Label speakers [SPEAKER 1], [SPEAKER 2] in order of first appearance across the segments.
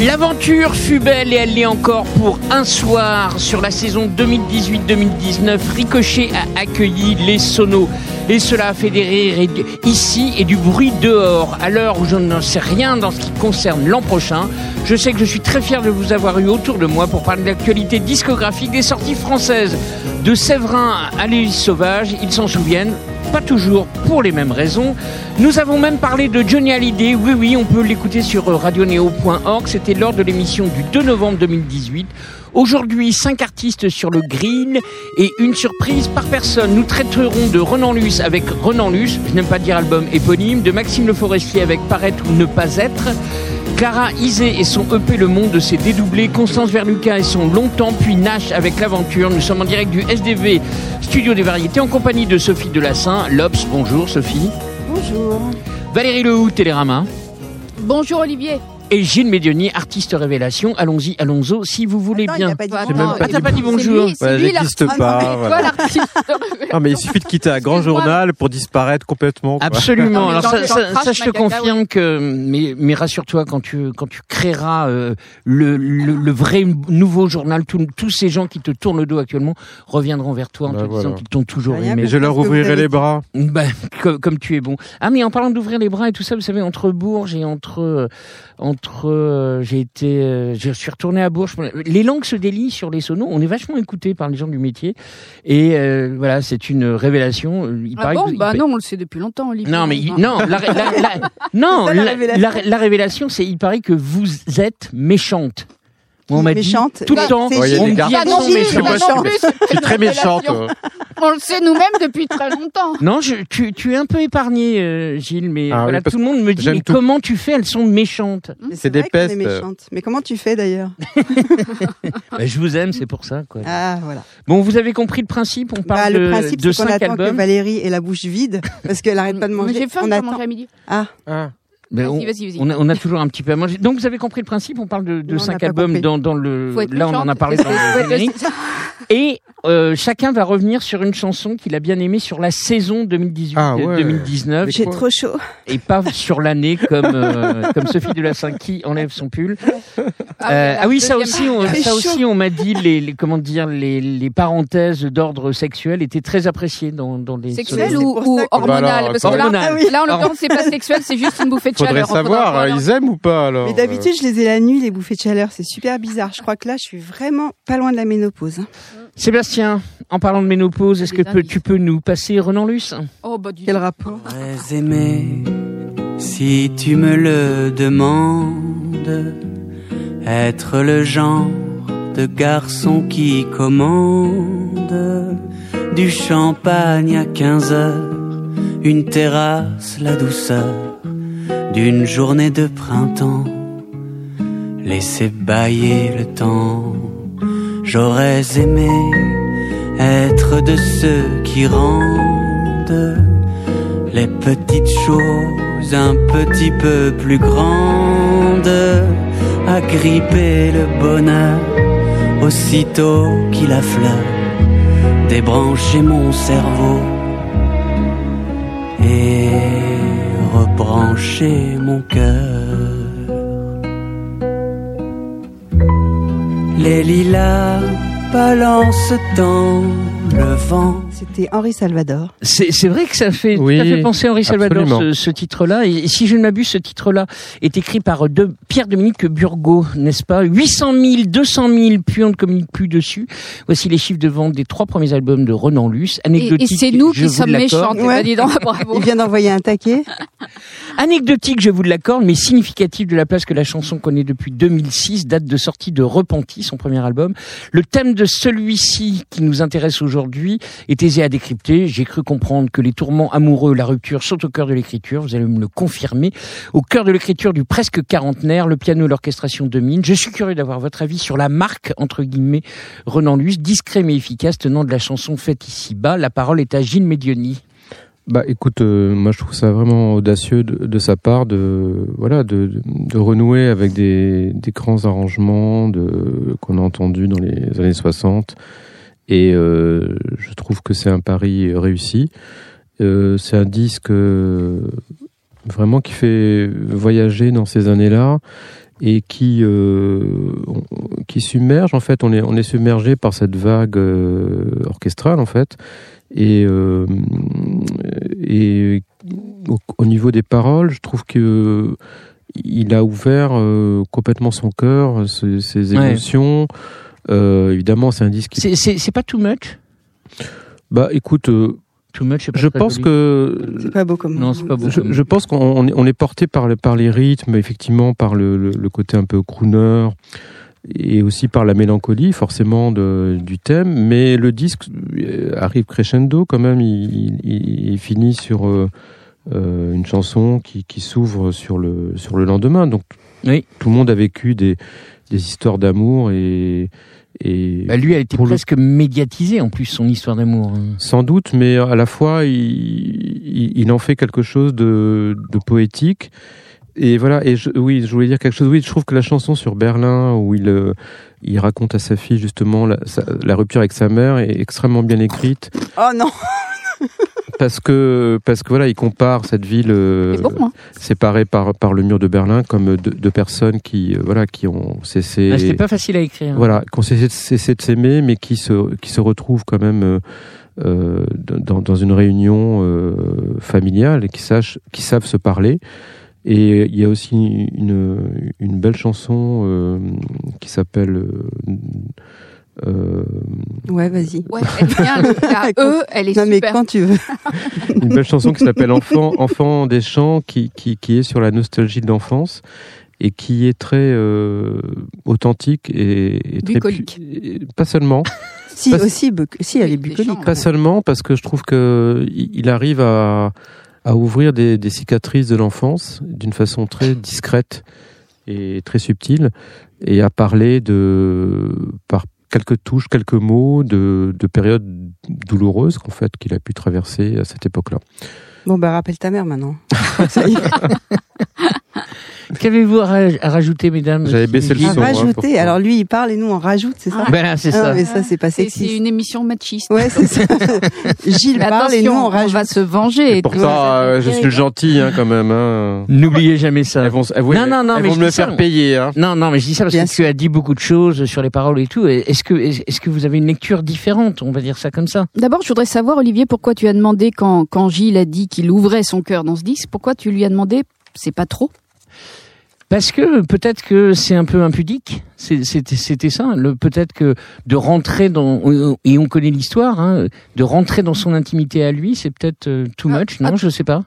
[SPEAKER 1] L'aventure fut belle et elle l'est encore pour un soir. Sur la saison 2018-2019, Ricochet a accueilli les sonos. Et cela a fait des rires ici et du bruit dehors. À l'heure où je n'en sais rien dans ce qui concerne l'an prochain, je sais que je suis très fier de vous avoir eu autour de moi pour parler de l'actualité discographique des sorties françaises. De Séverin à l'Élise Sauvage, ils s'en souviennent, pas toujours pour les mêmes raisons. Nous avons même parlé de Johnny Hallyday. Oui, oui, on peut l'écouter sur radioneo.org. C'était lors de l'émission du 2 novembre 2018. Aujourd'hui, cinq artistes sur le green et une surprise par personne. Nous traiterons de Renan Luce avec Renan Luce, je n'aime pas dire album éponyme, de Maxime Le Forestier avec Paraître ou ne pas être. Clara Isé et son EP Le Monde s'est dédoublé. Constance Verluca et son Longtemps, puis Nash avec L'Aventure. Nous sommes en direct du SDV Studio des Variétés en compagnie de Sophie Delassin. Lops, bonjour Sophie.
[SPEAKER 2] Bonjour.
[SPEAKER 1] Valérie Lehoux, Télérama.
[SPEAKER 3] Bonjour Olivier
[SPEAKER 1] et Gilles Médioni, artiste révélation. Allons-y, allons-y, si vous voulez bien.
[SPEAKER 2] Il pas
[SPEAKER 1] dit ah, t'as pas dit bonjour.
[SPEAKER 4] J'existe pas. Voilà. non, mais il suffit de quitter un grand journal pour disparaître complètement.
[SPEAKER 1] Absolument. Alors ça, ça, je te confirme que, mais, mais rassure-toi, quand tu quand tu créeras euh, le, le, vrai nouveau journal, tous ces gens qui te tournent le dos actuellement reviendront vers toi en bah, te disant qu'ils t'ont toujours aimé.
[SPEAKER 4] Et je leur ouvrirai les bras.
[SPEAKER 1] Ben, comme, comme, tu es bon. Ah mais en parlant d'ouvrir les bras et tout ça, vous savez, entre Bourges et entre euh, entre euh, j'ai été euh, je suis retourné à Bourges. Les langues se délient sur les sonos. On est vachement écouté par les gens du métier. Et euh, voilà c'est une révélation.
[SPEAKER 3] Il ah bon bah non on le sait depuis longtemps Olivier.
[SPEAKER 1] non mais non. la, non la révélation c'est il paraît que vous êtes méchante
[SPEAKER 2] on m'a dit
[SPEAKER 1] tout le temps.
[SPEAKER 4] on me dit
[SPEAKER 3] ah non,
[SPEAKER 4] je suis très méchante.
[SPEAKER 3] On le sait nous-mêmes depuis très longtemps.
[SPEAKER 1] Non, je, tu, tu es un peu épargné, euh, Gilles, mais ah voilà, tout le monde me dit mais comment tu fais? Elles sont méchantes.
[SPEAKER 2] C'est des pestes. Mais comment tu fais d'ailleurs?
[SPEAKER 1] Bah, Je vous aime, c'est pour ça. Quoi.
[SPEAKER 2] Ah voilà.
[SPEAKER 1] Bon, vous avez compris le principe? On parle
[SPEAKER 2] bah, le principe,
[SPEAKER 1] de,
[SPEAKER 2] de cinq albums. Que Valérie ait la bouche vide parce qu'elle arrête pas de manger.
[SPEAKER 3] J'ai faim, on attend. à midi.
[SPEAKER 2] Ah. ah.
[SPEAKER 1] Ben on, on, a, toujours un petit peu à manger. Donc vous avez compris le principe, on parle de, de cinq albums dans, dans, le... Là on en a parlé dans le générique. Et euh, chacun va revenir sur une chanson qu'il a bien aimée sur la saison 2018-2019. Ah
[SPEAKER 2] J'ai trop chaud.
[SPEAKER 1] Et pas sur l'année comme, euh, comme Sophie de la qui enlève son pull. Ah, euh, ah oui, ça aussi, on, ça aussi, on m'a dit les, les, comment dire les, les parenthèses d'ordre sexuel étaient très appréciées dans, dans les
[SPEAKER 3] sexuel ou, ou hormonal parce que là, là en l'occurrence c'est pas sexuel, c'est juste une bouffée de
[SPEAKER 4] Faudrait
[SPEAKER 3] chaleur.
[SPEAKER 4] savoir, ils aiment ou pas alors
[SPEAKER 2] Mais d'habitude je les ai la nuit les bouffées de chaleur, c'est super bizarre. Je crois que là je suis vraiment pas loin de la ménopause.
[SPEAKER 1] Sébastien, en parlant de ménopause, est-ce que tu peux nous passer Renan Luce
[SPEAKER 2] Oh bah quel rapport
[SPEAKER 5] aimé. Si tu me le demandes être le genre de garçon qui commande du champagne à 15 heures, une terrasse, la douceur d'une journée de printemps, laisser bailler le temps. J'aurais aimé être de ceux qui rendent les petites choses un petit peu plus grandes gripper le bonheur aussitôt qu'il affleure débrancher mon cerveau et rebrancher mon cœur. Les lilas balancent dans le vent
[SPEAKER 2] c'était Henri Salvador.
[SPEAKER 1] C'est vrai que ça fait, oui, fait penser à Henri Salvador, ce, titre-là. Et si je ne m'abuse, ce titre-là est écrit par de, Pierre-Dominique Burgot, n'est-ce pas? 800 000, 200 000, puis on ne communique plus dessus. Voici les chiffres de vente des trois premiers albums de Renan Luce.
[SPEAKER 3] Anecdotique, et, c'est nous qui sommes méchants.
[SPEAKER 2] Il vient d'envoyer un taquet.
[SPEAKER 1] Anecdotique, je vous l'accorde, mais significatif de la place que la chanson connaît depuis 2006, date de sortie de Repenti, son premier album. Le thème de celui-ci qui nous intéresse aujourd'hui était à décrypter. J'ai cru comprendre que les tourments amoureux, la rupture sont au cœur de l'écriture. Vous allez me le confirmer. Au cœur de l'écriture du presque quarantenaire, le piano et l'orchestration dominent. Je suis curieux d'avoir votre avis sur la marque, entre guillemets, Renan Luce, discret mais efficace, tenant de la chanson faite ici-bas. La parole est à Gilles Medioni.
[SPEAKER 4] Bah écoute, euh, moi je trouve ça vraiment audacieux de, sa part de voilà de, de, renouer avec des, des grands arrangements qu'on a entendus dans les années 60 et euh, je trouve que c'est un pari réussi. Euh, c'est un disque euh, vraiment qui fait voyager dans ces années-là. et qui qui submerge en fait. On est on est submergé par cette vague orchestrale en fait et et au, niveau des paroles, je trouve que il a ouvert complètement son cœur, ses, émotions. Évidemment, c'est un disque.
[SPEAKER 1] C'est pas too much?
[SPEAKER 4] Bah, écoute, je pense que
[SPEAKER 2] c'est pas beau comme
[SPEAKER 1] non, c'est pas beau.
[SPEAKER 4] Je, pense qu'on on est porté par, par les rythmes, effectivement, par le, le, côté un peu crooner et aussi par la mélancolie, forcément, de, du thème. Mais le disque euh, arrive crescendo quand même. Il, il, finit sur euh, euh, une chanson qui, qui s'ouvre sur le sur le lendemain. Donc
[SPEAKER 1] oui.
[SPEAKER 4] tout le monde a vécu des des histoires d'amour et et
[SPEAKER 1] bah lui a été presque médiatisé en plus son histoire d'amour. Hein.
[SPEAKER 4] Sans doute, mais à la fois il, il, en fait quelque chose de, de poétique. Et voilà, et je, oui, je voulais dire quelque chose. Oui, je trouve que la chanson sur Berlin, où il, euh, il raconte à sa fille justement la, la rupture avec sa mère, est extrêmement bien écrite.
[SPEAKER 2] Oh non
[SPEAKER 4] parce que parce que voilà, il compare cette ville euh, séparée par par le mur de Berlin comme deux, personnes qui euh, voilà qui ont cessé.
[SPEAKER 1] Ah, C'était pas facile à écrire.
[SPEAKER 4] Voilà, qui ont cessé, de s'aimer, mais qui se qui se retrouvent quand même. Euh, dans, dans, une réunion familiale et qui, sachent, qui savent se parler. Et il y a aussi une, une belle chanson qui s'appelle
[SPEAKER 2] euh... Ouais, vas-y.
[SPEAKER 3] Ouais, elle vient, la E, elle est non, super.
[SPEAKER 2] mais quand tu veux.
[SPEAKER 4] Une belle chanson qui s'appelle Enfant, Enfant des chants, qui, qui, qui est sur la nostalgie de l'enfance et qui est très euh, authentique et, et très
[SPEAKER 3] bucolique.
[SPEAKER 4] pas seulement.
[SPEAKER 2] si aussi, si elle est bucolique.
[SPEAKER 4] Pas seulement parce que je trouve que il arrive à, à ouvrir des, des cicatrices de l'enfance d'une façon très discrète et très subtile et à parler de par quelques touches, quelques mots de, de périodes douloureuses qu'en fait qu'il a pu traverser à cette époque-là.
[SPEAKER 2] Bon bah rappelle ta mère maintenant.
[SPEAKER 1] Qu'avez-vous à, rajouter, mesdames
[SPEAKER 4] J'avais baissé le son.
[SPEAKER 2] À hein, rajouter. Alors lui, il parle et nous on rajoute, c'est ça
[SPEAKER 1] Ben c'est ça.
[SPEAKER 2] mais ça, c'est pas sexy.
[SPEAKER 3] C'est une émission machiste.
[SPEAKER 2] Ouais, c'est ça. Gilles parle et nous on rajoute.
[SPEAKER 3] On va se venger.
[SPEAKER 4] Et pourtant, euh, je suis gentil hein, quand même. Hein.
[SPEAKER 1] N'oubliez jamais ça.
[SPEAKER 4] Elles vont, elles vont, non, non, non, elles vont me le faire payer. Hein.
[SPEAKER 1] Non, non, mais je dis ça parce que tu as dit beaucoup de choses sur les paroles et tout. Est-ce que, est-ce que vous avez une lecture différente On va dire ça comme ça?
[SPEAKER 3] D'abord, je voudrais savoir, Olivier, pourquoi tu as demandé quand quand Gilles a dit qu'il ouvrait son cœur dans ce disque, pourquoi tu lui as demandé c'est pas trop
[SPEAKER 1] parce que peut-être que c'est un peu impudique. C'était ça. Peut-être que de rentrer dans et on connaît l'histoire, hein, de rentrer dans son intimité à lui, c'est peut-être euh, too ah, much. Non, ah. je sais pas.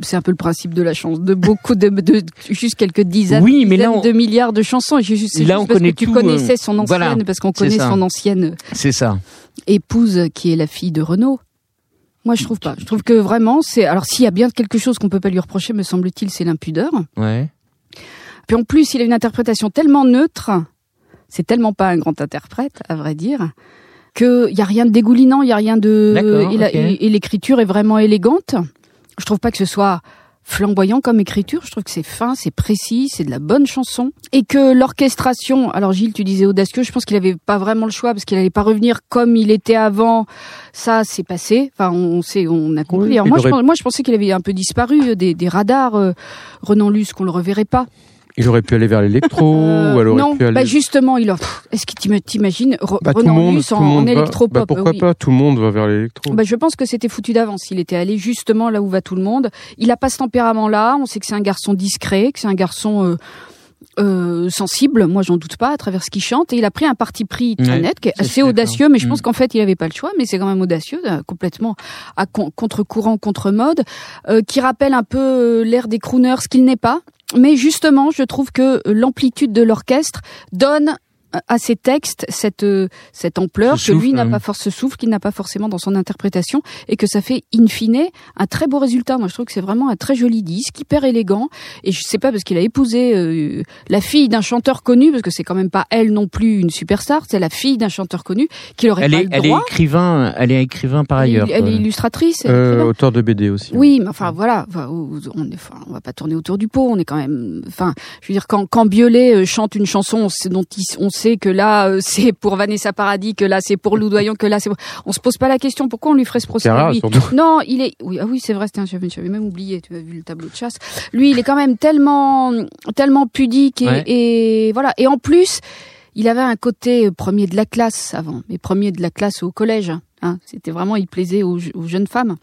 [SPEAKER 3] C'est un peu le principe de la chance, de beaucoup de, de juste quelques dizaines, oui, mais là de milliards de chansons. Juste, là, on connaît que tu connaissais son euh, ancienne, parce qu'on connaît son ancienne.
[SPEAKER 1] C'est ça.
[SPEAKER 3] Épouse qui est la fille de Renaud. Moi, je trouve pas. Je trouve que vraiment, c'est. Alors, s'il y a bien quelque chose qu'on peut pas lui reprocher, me semble-t-il, c'est l'impudeur.
[SPEAKER 1] Ouais.
[SPEAKER 3] Puis en plus, il a une interprétation tellement neutre, c'est tellement pas un grand interprète, à vrai dire, qu'il y a rien de dégoulinant, il y a rien de et l'écriture est vraiment élégante. Je trouve pas que ce soit flamboyant comme écriture. Je trouve que c'est fin, c'est précis, c'est de la bonne chanson. Et que l'orchestration, alors Gilles, tu disais audacieux, je pense qu'il avait pas vraiment le choix parce qu'il allait pas revenir comme il était avant. Ça, c'est passé. Enfin, on sait, on a compris. moi, je, moi, je pensais qu'il avait un peu disparu des, des radars. Euh, Renan Luce, qu'on le reverrait pas.
[SPEAKER 4] Il aurait pu aller vers l'électro euh, ou alors
[SPEAKER 3] non,
[SPEAKER 4] pu aller...
[SPEAKER 3] bah justement, il a... Est-ce que tu t'imagines bah, Renan Luce en, en électropop
[SPEAKER 4] bah, Pourquoi pas Tout le monde va vers l'électro.
[SPEAKER 3] Bah, je pense que c'était foutu d'avance. Il était allé justement là où va tout le monde. Il a pas ce tempérament-là. On sait que c'est un garçon discret, que c'est un garçon... Euh, euh, sensible, moi j'en doute pas, à travers ce qu'il chante. Et il a pris un parti pris très net, qui est assez audacieux, mais je pense mm. qu'en fait il avait pas le choix, mais c'est quand même audacieux, euh, complètement à contre-courant, contre-mode, euh, qui rappelle un peu l'air des crooners, ce qu'il n'est pas. Mais justement, je trouve que l'amplitude de l'orchestre donne à ses textes cette euh, cette ampleur que lui n'a hein. pas force souffle qu'il n'a pas forcément dans son interprétation et que ça fait in fine un très beau résultat. Moi je trouve que c'est vraiment un très joli disque hyper élégant. Et je sais pas parce qu'il a épousé euh, la fille d'un chanteur connu parce que c'est quand même pas elle non plus une superstar c'est la fille d'un chanteur connu qui aurait
[SPEAKER 1] elle
[SPEAKER 3] pas
[SPEAKER 1] est,
[SPEAKER 3] le
[SPEAKER 1] elle est écrivain elle est écrivain par ailleurs
[SPEAKER 3] elle, est illustratrice
[SPEAKER 4] euh, auteur de BD aussi
[SPEAKER 3] oui mais enfin voilà on est enfin, on va pas tourner autour du pot on est quand même enfin je veux dire quand quand Biolay chante une chanson dont on sait sait que là euh, c'est pour Vanessa Paradis, que là c'est pour Lou Doyon, que là c'est. pour- On se pose pas la question pourquoi on lui ferait ce procès.
[SPEAKER 4] Rare,
[SPEAKER 3] lui. Non, il est. Oui, ah oui, c'est vrai. C'était j'avais j'avais même oublié. Tu as vu le tableau de chasse. Lui, il est quand même tellement, tellement pudique et,
[SPEAKER 1] Ouais.
[SPEAKER 3] et voilà. Et en plus, il avait un côté premier de la classe avant, mais premier de la classe au collège. Hein. C'était vraiment, il plaisait aux, aux jeunes femmes.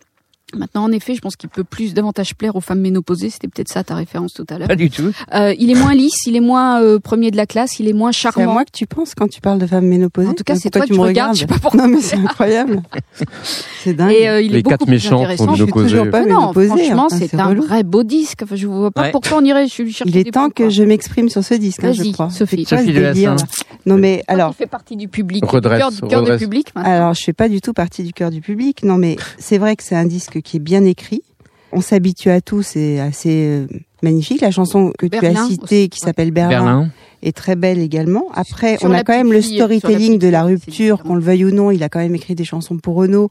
[SPEAKER 3] Maintenant, en effet, je pense qu'il peut plus davantage plaire aux femmes ménopausées. C'était peut-être ça ta référence tout à l'heure.
[SPEAKER 1] Pas du tout.
[SPEAKER 3] Euh, il est moins lisse, il est moins euh, premier de la classe, il est moins
[SPEAKER 2] C'est à
[SPEAKER 3] charmant.
[SPEAKER 2] moi que tu penses quand tu parles de femmes ménopausées.
[SPEAKER 3] En tout cas, c'est toi
[SPEAKER 2] tu
[SPEAKER 3] que
[SPEAKER 2] me
[SPEAKER 3] tu regardes,
[SPEAKER 2] regardes
[SPEAKER 3] je sais pas pourquoi.
[SPEAKER 2] Non, mais c'est incroyable. c'est dingue.
[SPEAKER 3] Et euh, il
[SPEAKER 4] Les
[SPEAKER 3] est beaucoup
[SPEAKER 4] quatre
[SPEAKER 3] intéressant.
[SPEAKER 4] sont
[SPEAKER 2] toujours pas
[SPEAKER 3] non,
[SPEAKER 2] ménopausée.
[SPEAKER 3] franchement,
[SPEAKER 2] enfin,
[SPEAKER 3] c'est un
[SPEAKER 2] relou.
[SPEAKER 3] vrai beau disque. Enfin, je vois pas
[SPEAKER 1] Ouais.
[SPEAKER 3] pourquoi on irait chercher
[SPEAKER 2] Il est
[SPEAKER 3] des
[SPEAKER 2] temps que je m'exprime sur ce disque, hein, je
[SPEAKER 3] Vas-y,
[SPEAKER 2] crois.
[SPEAKER 3] Sophie.
[SPEAKER 2] C'est
[SPEAKER 1] Sophie
[SPEAKER 2] là Non, mais
[SPEAKER 3] Alors, il fait partie du public, du cœur, du, public.
[SPEAKER 2] alors, je fais pas du tout partie du cœur du public. Non, mais c'est vrai que c'est un disque qui est bien écrit. On s'habitue à tout, c'est assez euh, magnifique. La chanson que tu
[SPEAKER 3] Berlin
[SPEAKER 2] as citée, qui s'appelle Berlin,
[SPEAKER 1] Berlin.
[SPEAKER 2] est très belle également. Après,
[SPEAKER 3] Sur
[SPEAKER 2] on a quand même le storytelling de la rupture, qu'on le veuille ou non. Il a quand même écrit des chansons pour Renaud.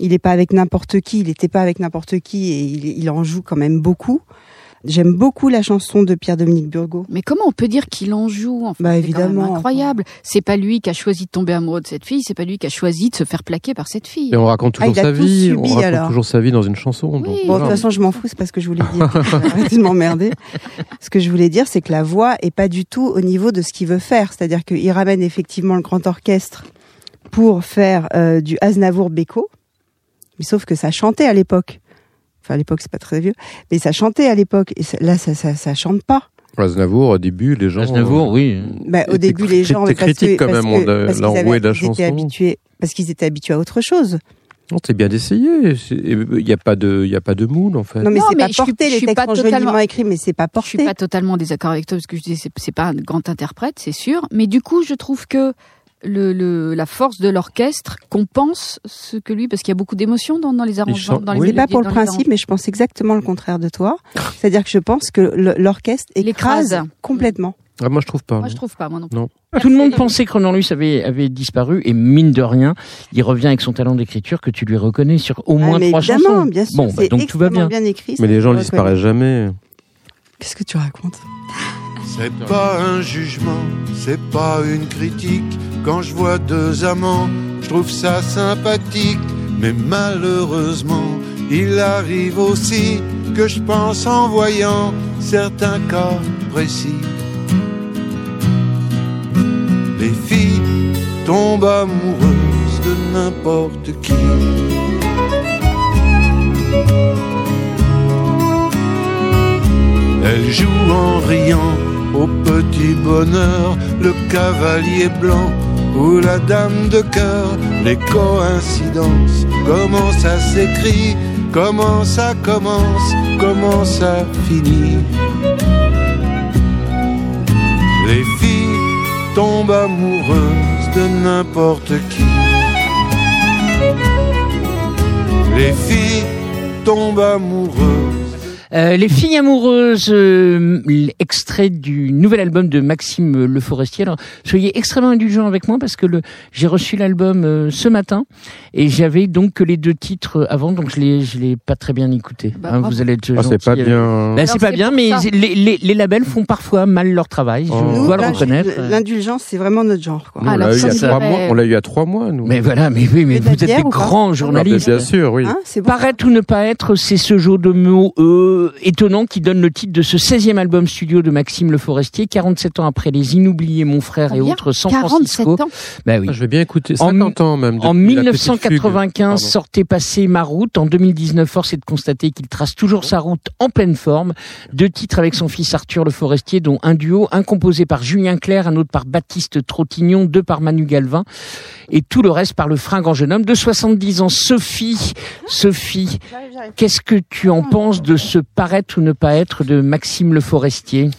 [SPEAKER 2] Il n'est pas avec n'importe qui, il n'était pas avec n'importe qui et il, il en joue quand même beaucoup. J'aime beaucoup la chanson de Pierre-Dominique Burgot.
[SPEAKER 3] Mais comment on peut dire qu'il en joue enfin,
[SPEAKER 2] Bah,
[SPEAKER 3] quand même incroyable. C'est pas lui qui a choisi de tomber amoureux de cette fille, c'est pas lui qui a choisi de se faire plaquer par cette fille.
[SPEAKER 4] Et on raconte
[SPEAKER 2] Ah,
[SPEAKER 4] toujours
[SPEAKER 2] il a
[SPEAKER 4] sa vie,
[SPEAKER 2] subi,
[SPEAKER 4] on raconte
[SPEAKER 2] alors.
[SPEAKER 4] toujours sa vie dans une chanson. donc
[SPEAKER 3] Oui.
[SPEAKER 2] Bon, de toute façon, je m'en fous, c'est pas ce que je voulais dire. Arrêtez de m'emmerder. Ce que je voulais dire, c'est que la voix est pas du tout au niveau de ce qu'il veut faire. C'est-à-dire qu'il ramène effectivement le grand orchestre pour faire euh, du Aznavour-Beko. Mais sauf que ça chantait à l'époque. Enfin, à l'époque, c'est pas très vieux. Mais ça chantait à l'époque. Et là, ça, ça, ça chante pas.
[SPEAKER 4] Aznavour, au début, les gens.
[SPEAKER 1] Aznavour, oui.
[SPEAKER 2] Bah, au début, les gens, que,
[SPEAKER 4] critique quand même,
[SPEAKER 2] avaient-
[SPEAKER 4] de la
[SPEAKER 2] ils étaient
[SPEAKER 4] chanson.
[SPEAKER 2] habitués, parce qu'ils étaient habitués à autre chose.
[SPEAKER 4] Non, c'est bien d'essayer. Il n'y a pas de, il y a pas de moule en fait.
[SPEAKER 2] Non, mais c'est
[SPEAKER 3] mais
[SPEAKER 2] pas
[SPEAKER 3] je suis-
[SPEAKER 2] porté.
[SPEAKER 3] je
[SPEAKER 2] Les
[SPEAKER 3] suis
[SPEAKER 2] textes
[SPEAKER 3] pas
[SPEAKER 2] sont
[SPEAKER 3] totalement-
[SPEAKER 2] écrits, mais c'est pas
[SPEAKER 3] Je
[SPEAKER 2] porté.
[SPEAKER 3] suis pas totalement désaccord avec toi parce que je dis c'est c'est pas un grand interprète, c'est sûr, mais du coup je trouve que le, le la force de l'orchestre compense ce que lui parce qu'il y a beaucoup d'émotions dans, dans les arrangements, dans les
[SPEAKER 4] oui.
[SPEAKER 2] Pas pour le principe, mais je pense exactement le contraire de toi. C'est-à-dire que je pense que l'orchestre écrase
[SPEAKER 3] L'écrase.
[SPEAKER 2] complètement.
[SPEAKER 4] Ah, moi, je trouve pas.
[SPEAKER 3] Moi je trouve pas moi non. plus.
[SPEAKER 4] Non.
[SPEAKER 1] Tout le monde pensait que Renan Luce avait, avait disparu et mine de rien, il revient avec son talent d'écriture que tu lui reconnais sur au moins
[SPEAKER 2] Ah, mais
[SPEAKER 1] trois
[SPEAKER 2] évidemment,
[SPEAKER 1] chansons.
[SPEAKER 2] bien sûr,
[SPEAKER 1] bon, bah,
[SPEAKER 2] c'est
[SPEAKER 1] donc tout va bien.
[SPEAKER 2] bien écrit.
[SPEAKER 4] Mais les gens ne disparaissent jamais.
[SPEAKER 2] Qu'est-ce que tu racontes?
[SPEAKER 6] C'est pas un jugement, c'est pas une critique. Quand je vois deux amants, je trouve ça sympathique. Mais malheureusement, il arrive aussi que je pense en voyant certains cas précis. Les filles tombent amoureuses de n'importe qui. Elle joue en riant au petit bonheur, le cavalier blanc ou la dame de cœur. Les coïncidences, comment ça s'écrit, comment ça commence, comment ça finit. Les filles tombent amoureuses de n'importe qui. Les filles tombent amoureuses
[SPEAKER 1] Euh, les filles amoureuses, euh, extrait du nouvel album de Maxime Le Forestier. Alors, soyez extrêmement indulgents avec moi parce que le, j'ai reçu l'album euh, ce matin et j'avais donc que les deux titres avant, donc je l'ai, je l'ai pas très bien écouté.
[SPEAKER 3] Bah,
[SPEAKER 1] Hein, vous allez être
[SPEAKER 4] Ah, c'est pas bien.
[SPEAKER 1] Bah, c'est pas
[SPEAKER 3] c'est
[SPEAKER 1] bien, mais les, les, les labels font parfois mal leur travail. Je
[SPEAKER 4] Oh.
[SPEAKER 2] Nous,
[SPEAKER 1] dois le reconnaître.
[SPEAKER 2] L'indulgence, c'est vraiment notre genre. Quoi.
[SPEAKER 4] Nous,
[SPEAKER 3] Ah,
[SPEAKER 4] on
[SPEAKER 3] la
[SPEAKER 4] l'a eu il y a mois. On l'a eu il y a trois mois, nous.
[SPEAKER 1] Mais voilà, mais oui, mais vous êtes des grands
[SPEAKER 4] Ah,
[SPEAKER 1] journalistes.
[SPEAKER 4] bien sûr, oui.
[SPEAKER 2] Hein, c'est bon.
[SPEAKER 1] Paraître ou ne pas être, c'est ce jeu de mots euh, étonnant qui donne le titre de ce 16e album studio de Maxime Le Forestier, 47 ans après les inoubliés Mon Frère et autres San
[SPEAKER 3] 47
[SPEAKER 1] Francisco.
[SPEAKER 3] ans.
[SPEAKER 1] Bah oui.
[SPEAKER 4] Ah, je vais bien écouter.
[SPEAKER 1] En
[SPEAKER 4] 50 ans même.
[SPEAKER 1] En
[SPEAKER 4] depuis la petite fugue.
[SPEAKER 1] 1995,
[SPEAKER 4] Pardon.
[SPEAKER 1] sortait passer ma route. En 2019, force est de constater qu'il trace toujours sa route en pleine forme. Deux titres avec son fils Arthur Le Forestier, dont un duo, un composé par Julien Clerc, un autre par Baptiste Trottignon, deux par Manu Galvin, et tout le reste par le fringant jeune homme de 70 ans. Sophie, Sophie, qu'est-ce que tu en penses de ce paraître ou ne pas être de Maxime Le Forestier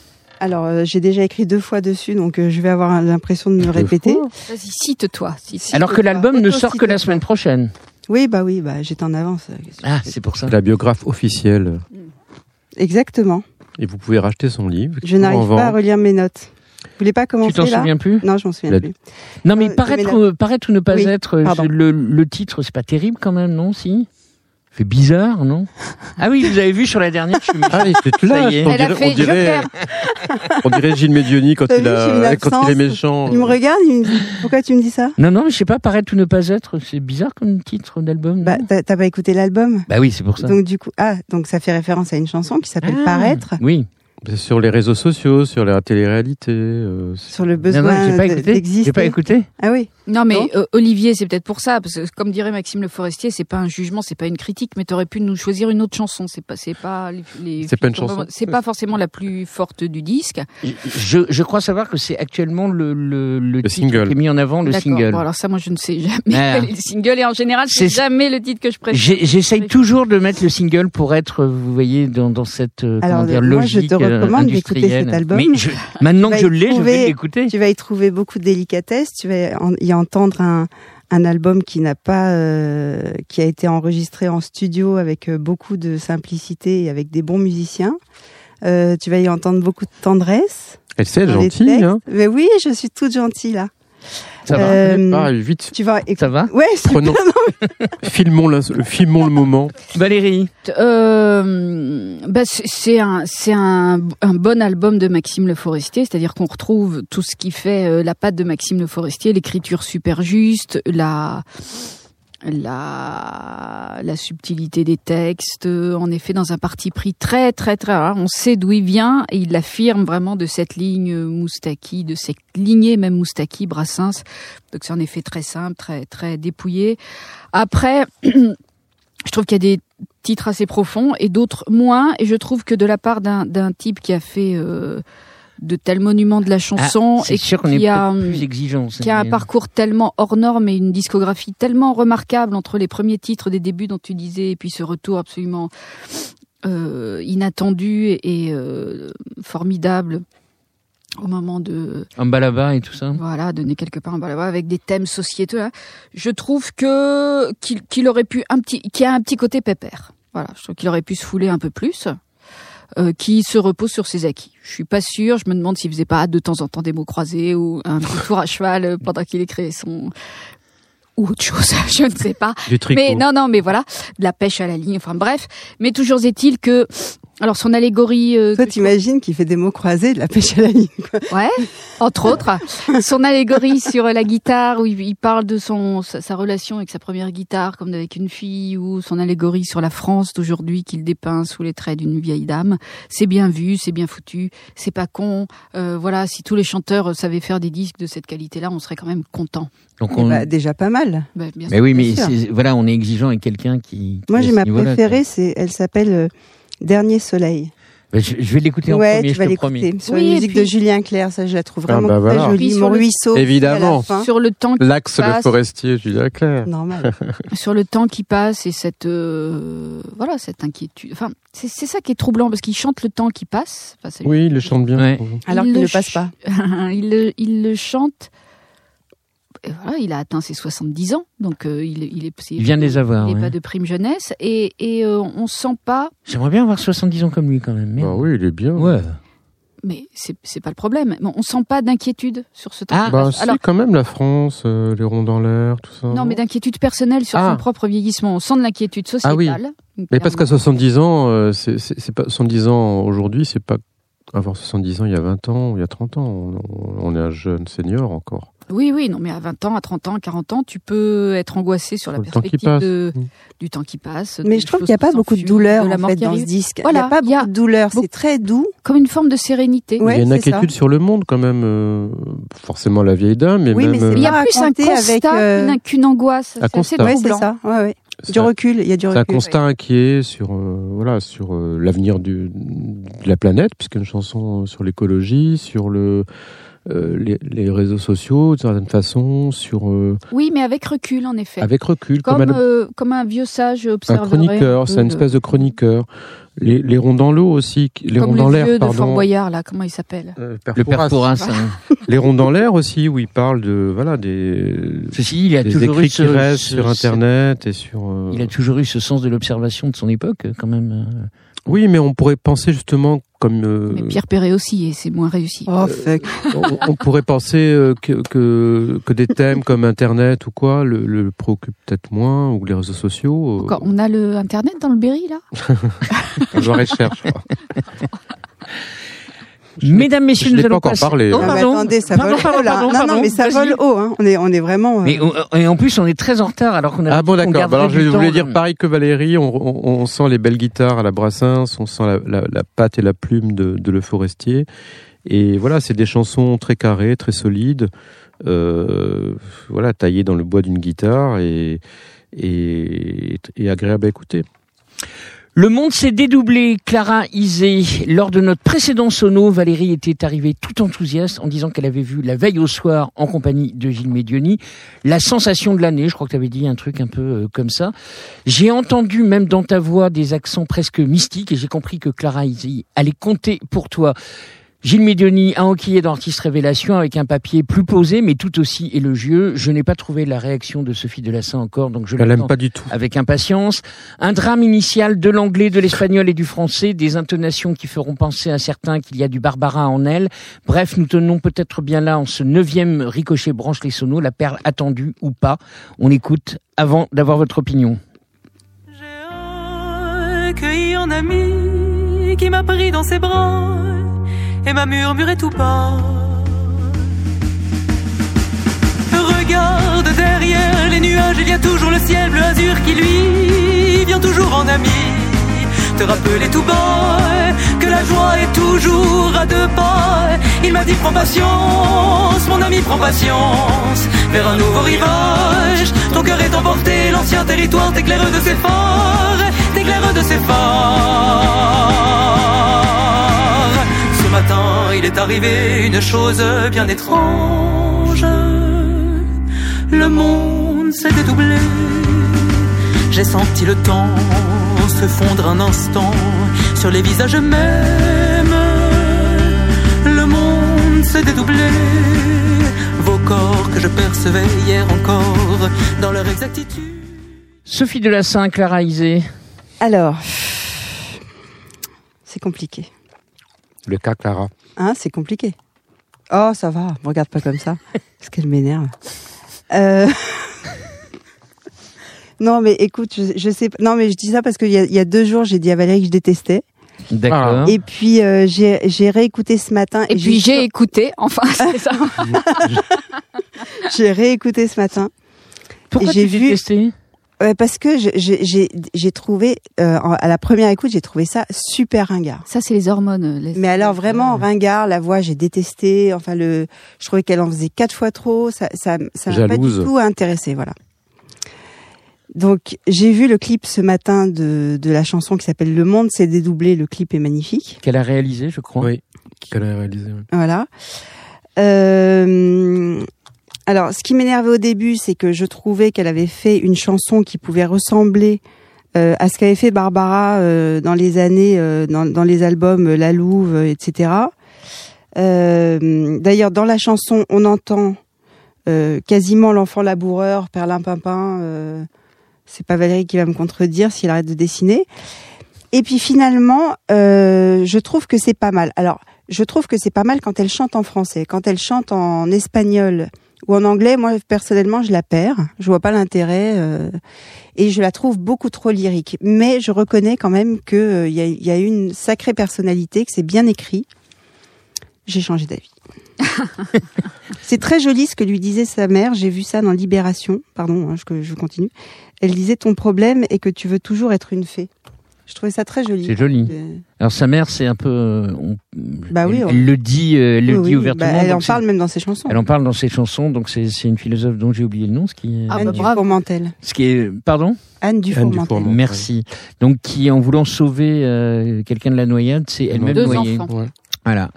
[SPEAKER 2] Alors, euh, j'ai déjà écrit deux fois dessus, donc euh, je vais avoir l'impression de me répéter.
[SPEAKER 3] Vas-y, cite-toi. cite-
[SPEAKER 1] Alors que l'album ne sort que la semaine prochaine.
[SPEAKER 2] Oui, bah oui, bah j'étais en avance.
[SPEAKER 1] Ah, c'est pour ça.
[SPEAKER 4] C'est la biographe officielle.
[SPEAKER 2] Exactement.
[SPEAKER 4] Et vous pouvez racheter son livre.
[SPEAKER 2] Je n'arrive pas à relire mes notes. Vous voulez pas commencer
[SPEAKER 1] Tu t'en souviens plus
[SPEAKER 2] Non, je m'en souviens
[SPEAKER 4] La-
[SPEAKER 2] plus.
[SPEAKER 1] Non, mais
[SPEAKER 2] Euh,
[SPEAKER 1] paraître, ou ne pas
[SPEAKER 2] Oui,
[SPEAKER 1] être, le, le titre, c'est pas terrible quand même, non Si? Fait bizarre, non Ah oui, vous avez vu sur la dernière, je suis.
[SPEAKER 4] Ah, il était là.
[SPEAKER 1] Ça y est.
[SPEAKER 4] on
[SPEAKER 3] Elle a
[SPEAKER 4] dirait-
[SPEAKER 3] fait
[SPEAKER 4] on dirait-. On dirait Gilles Medioni quand,
[SPEAKER 2] T'as
[SPEAKER 4] il,
[SPEAKER 2] vu, j'ai une
[SPEAKER 4] a, quand il est
[SPEAKER 2] absence.
[SPEAKER 4] méchant.
[SPEAKER 2] Il me regarde, il me dit Pourquoi tu me dis ça
[SPEAKER 1] Non, non, mais je sais pas, paraître ou ne pas être, c'est bizarre comme titre d'album. non
[SPEAKER 2] Bah, t'as t'as pas écouté l'album
[SPEAKER 1] Bah oui, c'est pour ça.
[SPEAKER 2] Donc du coup, ah, donc ça fait référence à une chanson qui s'appelle
[SPEAKER 1] Ah,
[SPEAKER 2] Paraître,
[SPEAKER 1] Oui.
[SPEAKER 4] Sur les réseaux sociaux, sur la télé-réalité. euh,
[SPEAKER 2] sur le
[SPEAKER 1] Non,
[SPEAKER 2] besoin
[SPEAKER 1] non, j'ai pas
[SPEAKER 2] de-
[SPEAKER 1] écouté. J'ai pas écouté.
[SPEAKER 2] Ah oui.
[SPEAKER 3] Non, mais
[SPEAKER 2] Non
[SPEAKER 3] euh, Olivier, c'est peut-être pour ça, parce que comme dirait Maxime Le Forestier, c'est pas un jugement, c'est pas une critique, mais t'aurais pu nous choisir une autre chanson. C'est pas, c'est pas les, les-
[SPEAKER 4] C'est pas une chanson.
[SPEAKER 3] C'est pas forcément la plus forte du disque.
[SPEAKER 1] Je, je crois savoir que c'est actuellement le, le,
[SPEAKER 4] single.
[SPEAKER 1] qui est mis en avant, le
[SPEAKER 3] D'accord.
[SPEAKER 1] single.
[SPEAKER 3] Bon, alors ça, moi, je ne sais jamais.
[SPEAKER 1] Ah.
[SPEAKER 3] le single et en général, c'est
[SPEAKER 1] C'est-
[SPEAKER 3] jamais le titre que je préfère.
[SPEAKER 1] J'essaye toujours de mettre le single pour être, vous voyez, dans, dans cette euh,
[SPEAKER 2] Alors,
[SPEAKER 1] comment dire,
[SPEAKER 2] moi, je
[SPEAKER 1] logique
[SPEAKER 2] recommande
[SPEAKER 1] euh,
[SPEAKER 2] d'écouter cet album.
[SPEAKER 1] Mais je- maintenant que je l'ai, je vais l'écouter.
[SPEAKER 2] Tu vas y trouver beaucoup de délicatesse. Tu vas en- y entendre un, un album qui n'a pas, euh, qui a été enregistré en studio avec euh, beaucoup de simplicité et avec des bons musiciens. Euh, tu vas y entendre beaucoup de tendresse.
[SPEAKER 4] Elle sait, elle est
[SPEAKER 2] dans les
[SPEAKER 4] gentille. Hein.
[SPEAKER 2] Mais oui, je suis toute gentille là.
[SPEAKER 1] Ça va
[SPEAKER 2] Euh,
[SPEAKER 4] Ah, vite,
[SPEAKER 2] Tu vas.
[SPEAKER 1] Ça va
[SPEAKER 2] Ouais,
[SPEAKER 4] prenons, filmons, la- filmons le moment.
[SPEAKER 1] Valérie
[SPEAKER 3] Euh, bah, c'est- c'est un, c'est un, un bon album de Maxime Le Forestier, c'est-à-dire qu'on retrouve tout ce qui fait euh, la patte de Maxime Le Forestier, l'écriture super juste, la, la, la subtilité des textes, euh, en effet dans un parti pris très très très rare. On sait d'où il vient et il l'affirme vraiment de cette ligne Moustaki, de cette lignée même Moustaki, Brassens. Donc c'est en effet très simple, très très dépouillé. Après, je trouve qu'il y a des titres assez profonds et d'autres moins. Et je trouve que de la part d'un type qui a fait euh, de tels monuments de la chanson
[SPEAKER 1] Ah, c'est
[SPEAKER 3] et
[SPEAKER 1] sûr
[SPEAKER 3] qui a,
[SPEAKER 1] plus exigeant.
[SPEAKER 3] qui a un
[SPEAKER 1] mais-
[SPEAKER 3] parcours tellement hors norme et une discographie tellement remarquable entre les premiers titres des débuts dont tu disais et puis ce retour absolument euh, inattendu et, et, euh, formidable au moment de
[SPEAKER 1] Un balaba et tout ça.
[SPEAKER 3] voilà donner quelque part un balaba avec des thèmes sociétaux hein. je trouve que qu'il qu'il aurait pu un petit qu'il y a un petit côté pépère voilà je trouve qu'il aurait pu se fouler un peu plus euh, qui se repose sur ses acquis. Je suis pas sûre, je me demande s'il faisait pas de temps en temps des mots croisés ou un petit tour à cheval euh, pendant qu'il écrivait son ou autre chose, je ne sais pas.
[SPEAKER 4] Du tricot.
[SPEAKER 3] Mais non, non, mais voilà, de la pêche à la ligne, enfin bref. Mais toujours est-il que, alors son allégorie, euh,
[SPEAKER 2] Toi, t'imagines qu'il fait des mots croisés, de la pêche à la ligne. quoi.
[SPEAKER 3] Ouais, entre autres. Son allégorie sur la guitare, où il parle de son sa, relation avec sa première guitare, comme avec une fille, ou son allégorie sur la France d'aujourd'hui qu'il dépeint sous les traits d'une vieille dame. C'est bien vu, c'est bien foutu, c'est pas con. Euh, voilà, si tous les chanteurs savaient faire des disques de cette qualité-là, on serait quand même content.
[SPEAKER 1] Donc
[SPEAKER 2] Eh
[SPEAKER 1] on...
[SPEAKER 2] bah, déjà pas mal.
[SPEAKER 3] Bah, bien
[SPEAKER 1] Mais
[SPEAKER 3] sûr.
[SPEAKER 1] oui, mais voilà, on est exigeant avec quelqu'un qui. qui
[SPEAKER 2] Moi, j'ai ma préférée, c'est, elle s'appelle euh, Dernier Soleil.
[SPEAKER 1] Bah, je, je vais l'écouter en
[SPEAKER 2] ouais,
[SPEAKER 1] premier,
[SPEAKER 2] tu
[SPEAKER 1] je
[SPEAKER 2] vas
[SPEAKER 1] te.
[SPEAKER 2] Sur
[SPEAKER 3] Oui,
[SPEAKER 2] la musique
[SPEAKER 3] puis-
[SPEAKER 2] de Julien Clerc, ça, je la trouve
[SPEAKER 4] Ah,
[SPEAKER 2] vraiment
[SPEAKER 4] bah,
[SPEAKER 2] très
[SPEAKER 4] voilà.
[SPEAKER 2] jolie.
[SPEAKER 3] Puis sur
[SPEAKER 2] Mon
[SPEAKER 3] le-
[SPEAKER 2] ruisseau.
[SPEAKER 4] Évidemment.
[SPEAKER 2] la.
[SPEAKER 3] Sur le temps
[SPEAKER 4] L'axe le
[SPEAKER 3] passe.
[SPEAKER 4] forestier, Julien Clerc.
[SPEAKER 2] Normal.
[SPEAKER 3] sur le temps qui passe et cette euh, voilà cette inquiétude. Enfin, c'est c'est ça qui est troublant parce qu'il chante le temps qui passe. Enfin,
[SPEAKER 4] Oui, il le chante bien.
[SPEAKER 1] Ouais.
[SPEAKER 2] Alors
[SPEAKER 3] Il
[SPEAKER 2] qu'il
[SPEAKER 3] le
[SPEAKER 2] ne passe pas.
[SPEAKER 3] il, le, il le chante. Et voilà, il a atteint ses 70 ans, donc euh, il, il est. c'est-
[SPEAKER 1] Il vient de les avoir.
[SPEAKER 3] Il n'est
[SPEAKER 1] ouais.
[SPEAKER 3] pas de prime jeunesse et, et euh, on sent pas.
[SPEAKER 1] J'aimerais bien avoir 70 ans comme lui quand même.
[SPEAKER 4] Bah oui, il est bien.
[SPEAKER 1] Ouais.
[SPEAKER 3] Mais c'est pas le problème. Mais on sent pas d'inquiétude sur ce temps.
[SPEAKER 1] Ah,
[SPEAKER 4] Bah si,
[SPEAKER 3] Alors
[SPEAKER 4] quand même, la France, euh, les ronds dans l'air, tout ça.
[SPEAKER 3] non, mais d'inquiétude personnelle sur
[SPEAKER 4] Ah.
[SPEAKER 3] son propre vieillissement. On sent de l'inquiétude
[SPEAKER 4] Ah oui.
[SPEAKER 3] sociétale.
[SPEAKER 4] Mais parce qu'à 70 ans, euh, c'est pas 70 ans aujourd'hui, c'est pas avoir 70 ans il y a 20 ans, il y a 30 ans. On, on est un jeune senior encore.
[SPEAKER 3] Oui, oui, non, mais à 20 ans, à 30 ans, à 40 ans, tu peux être angoissé sur la
[SPEAKER 4] temps
[SPEAKER 3] perspective de,
[SPEAKER 4] Mm.
[SPEAKER 3] du temps qui passe.
[SPEAKER 2] Mais je trouve qu'il n'y a pas beaucoup de douleur
[SPEAKER 3] de
[SPEAKER 2] en
[SPEAKER 3] mort
[SPEAKER 2] fait dans ce disque. il
[SPEAKER 3] Voilà,
[SPEAKER 2] n'y a pas
[SPEAKER 3] a
[SPEAKER 2] beaucoup de douleur. C'est très doux.
[SPEAKER 3] Comme une forme de sérénité.
[SPEAKER 2] Ouais,
[SPEAKER 4] il y a une
[SPEAKER 2] ça.
[SPEAKER 4] inquiétude sur le monde quand même. euh, forcément la vieille dame, mais
[SPEAKER 2] Oui,
[SPEAKER 4] même.
[SPEAKER 2] mais
[SPEAKER 4] euh,
[SPEAKER 3] il y a plus un constat
[SPEAKER 2] avec, euh,
[SPEAKER 3] qu'une- angoisse. C'est.
[SPEAKER 2] Ouais, ça. Ouais, ouais.
[SPEAKER 4] c'est
[SPEAKER 2] Du
[SPEAKER 4] un-
[SPEAKER 2] recul. Il y a du
[SPEAKER 4] c'est un
[SPEAKER 2] recul.
[SPEAKER 4] constat inquiet sur euh, voilà sur euh, l'avenir de la planète, puisque une chanson sur l'écologie, sur le euh, les, les réseaux sociaux, d'une certaine façon, sur euh,
[SPEAKER 3] Oui, mais avec recul, en effet.
[SPEAKER 4] avec recul,
[SPEAKER 3] comme,
[SPEAKER 4] comme un,
[SPEAKER 3] euh, comme un vieux sage
[SPEAKER 4] un
[SPEAKER 3] observerait.
[SPEAKER 4] chroniqueur,
[SPEAKER 3] un
[SPEAKER 4] c'est une
[SPEAKER 3] le-
[SPEAKER 4] espèce de chroniqueur. Les, les ronds dans l'eau aussi, les
[SPEAKER 3] Comme
[SPEAKER 4] ronds dans
[SPEAKER 3] le
[SPEAKER 4] l'air,
[SPEAKER 3] vieux de Fort
[SPEAKER 4] pardon.
[SPEAKER 3] Boyard, là, comment il s'appelle
[SPEAKER 4] Euh,
[SPEAKER 1] Le père hein.
[SPEAKER 4] Les ronds dans l'air aussi, où il parle de voilà des,
[SPEAKER 1] Ceci, il a
[SPEAKER 4] des
[SPEAKER 1] toujours
[SPEAKER 4] écrits
[SPEAKER 1] eu ce,
[SPEAKER 4] qui restent
[SPEAKER 1] ce-
[SPEAKER 4] sur Internet et sur. euh,
[SPEAKER 1] Il a toujours eu ce sens de l'observation de son époque, quand même.
[SPEAKER 4] Oui, mais on pourrait penser justement comme. euh,
[SPEAKER 3] Mais Pierre Perret aussi, et c'est moins réussi.
[SPEAKER 2] Oh
[SPEAKER 4] on, on pourrait penser euh, que, que, que des thèmes comme Internet ou quoi le, le préoccupent peut-être moins, ou les réseaux sociaux. euh,
[SPEAKER 3] Encore, on a le Internet dans le Berry, là?
[SPEAKER 4] Recherche, je crois.
[SPEAKER 1] Mesdames, messieurs,
[SPEAKER 4] je
[SPEAKER 1] nous allons
[SPEAKER 4] pas encore parlé.
[SPEAKER 1] Oh, pardon.
[SPEAKER 2] attendez, ça
[SPEAKER 1] Pardon,
[SPEAKER 2] vole
[SPEAKER 1] pardon,
[SPEAKER 2] haut là.
[SPEAKER 1] pardon,
[SPEAKER 2] non,
[SPEAKER 1] pardon,
[SPEAKER 2] non, mais ça vole haut. Hein. On est, on est vraiment. euh,
[SPEAKER 1] Mais, euh, et en plus, on est très en retard alors qu'on a.
[SPEAKER 4] Ah bon, d'accord. Bah alors, je voulais
[SPEAKER 1] temps.
[SPEAKER 4] dire pareil que Valérie, on, on- on sent les belles guitares à la Brassens, on sent la, la, la patte et la plume de, de Le Forestier. Et voilà, c'est des chansons très carrées, très solides, euh, voilà, taillées dans le bois d'une guitare et, et, et agréables à écouter.
[SPEAKER 1] Le monde s'est dédoublé, Clara Isé. Lors de notre précédent sono, Valérie était arrivée tout enthousiaste en disant qu'elle avait vu la veille au soir en compagnie de Gilles Médioni la sensation de l'année. Je crois que tu avais dit un truc un peu euh, comme ça. J'ai entendu même dans ta voix des accents presque mystiques et j'ai compris que Clara Isé allait compter pour toi. Gilles Médioni a enquillé dans Artiste Révélation avec un papier plus posé mais tout aussi élogieux. Je n'ai pas trouvé la réaction de Sophie Delassin encore, donc je
[SPEAKER 4] Elle
[SPEAKER 1] l'attends
[SPEAKER 4] aime pas du tout.
[SPEAKER 1] avec impatience. Un drame initial de l'anglais, de l'espagnol et du français, des intonations qui feront penser à certains qu'il y a du Barbara en elle. Bref, nous tenons peut-être bien là en ce neuvième ricochet branche les sonos, la perle attendue ou pas. On écoute avant d'avoir votre opinion.
[SPEAKER 7] J'ai accueilli un ami qui m'a pris dans ses bras et m'a murmuré tout bas. Regarde derrière les nuages, il y a toujours le ciel bleu azur qui lui vient toujours en ami. Te rappeler tout bas que la joie est toujours à deux pas. Il m'a dit prends patience, mon ami prends patience vers un nouveau rivage. Ton cœur est emporté, l'ancien territoire t'éclaire de ses phares, t'éclaire de ses phares. Ce matin, il est arrivé une chose bien étrange. Le monde s'est dédoublé. J'ai senti le temps se fondre un instant sur les visages mêmes. Le monde s'est dédoublé. Vos corps que je percevais hier encore dans leur exactitude.
[SPEAKER 1] Sophie Delassin, Clara Isé.
[SPEAKER 2] Alors, c'est compliqué.
[SPEAKER 4] Le cas Clara.
[SPEAKER 2] Hein, c'est compliqué. Oh, ça va. Me regarde pas comme ça, parce qu'elle m'énerve. Euh... non, mais écoute, je, je sais. pas- Non, mais je dis ça parce qu'il y a, il y a deux jours, j'ai dit à Valérie que je détestais.
[SPEAKER 1] D'accord.
[SPEAKER 2] Et puis euh, j'ai réécouté ce matin.
[SPEAKER 3] Et puis j'ai écouté, enfin, c'est ça.
[SPEAKER 2] j'ai réécouté ce matin.
[SPEAKER 1] Pourquoi
[SPEAKER 2] et j'ai
[SPEAKER 1] tu
[SPEAKER 2] vu-
[SPEAKER 1] détestais
[SPEAKER 2] Ouais, parce que j'ai j'ai j'ai trouvé euh, à la première écoute, j'ai trouvé ça super ringard.
[SPEAKER 3] Ça, c'est les hormones. les-
[SPEAKER 2] Mais alors vraiment ringard, la voix j'ai détesté. Enfin le, je trouvais qu'elle en faisait quatre fois trop. Ça ça ça m'a pas du tout intéressé, voilà. Donc j'ai vu le clip ce matin de de la chanson qui s'appelle Le Monde s'est dédoublé. Le clip est magnifique.
[SPEAKER 1] Qu'elle a réalisé, je crois.
[SPEAKER 4] Oui, qu'elle a réalisé. oui.
[SPEAKER 2] Voilà. Euh, alors, ce qui m'énervait au début, c'est que je trouvais qu'elle avait fait une chanson qui pouvait ressembler euh, à ce qu'avait fait Barbara euh, dans les années, euh, dans, les albums La Louve, etc. D'ailleurs, dans la chanson, on entend quasiment l'enfant laboureur, Perlin Pimpin. C'est pas Valérie qui va me contredire s'il arrête de dessiner. Et puis finalement, je trouve que c'est pas mal. Alors, je trouve que c'est pas mal quand elle chante en français. Quand elle chante en espagnol ou en anglais, moi personnellement, je la perds. Je vois pas l'intérêt euh, et je la trouve beaucoup trop lyrique. Mais je reconnais quand même que euh, y, a, il y a une sacrée personnalité, que c'est bien écrit. J'ai changé d'avis. c'est très joli ce que lui disait sa mère. J'ai vu ça dans Libération. Pardon, hein, je, je continue. Elle disait ton problème est que tu veux toujours être une fée. Je trouvais ça très joli.
[SPEAKER 1] C'est joli.
[SPEAKER 2] Euh,
[SPEAKER 1] Alors sa mère, c'est un peu. euh, on-
[SPEAKER 2] Bah oui,
[SPEAKER 1] elle,
[SPEAKER 2] on-
[SPEAKER 1] elle le dit, euh, elle le dit
[SPEAKER 2] oui,
[SPEAKER 1] ouvertement.
[SPEAKER 2] bah, elle en parle même dans ses chansons.
[SPEAKER 1] Elle en parle dans ses chansons, donc c'est c'est une philosophe dont j'ai oublié le nom, ce qui est.
[SPEAKER 3] Ah,
[SPEAKER 2] Anne
[SPEAKER 3] bah.
[SPEAKER 2] Dufourmentel.
[SPEAKER 1] Ce qui est. Pardon?
[SPEAKER 2] Anne Dufourmentel.
[SPEAKER 4] Dufourmentel.
[SPEAKER 1] Merci. Donc qui, en voulant sauver euh, quelqu'un de la noyade, c'est elle-même
[SPEAKER 3] Deux
[SPEAKER 1] noyée.
[SPEAKER 3] enfants.
[SPEAKER 4] Ouais.
[SPEAKER 1] Voilà.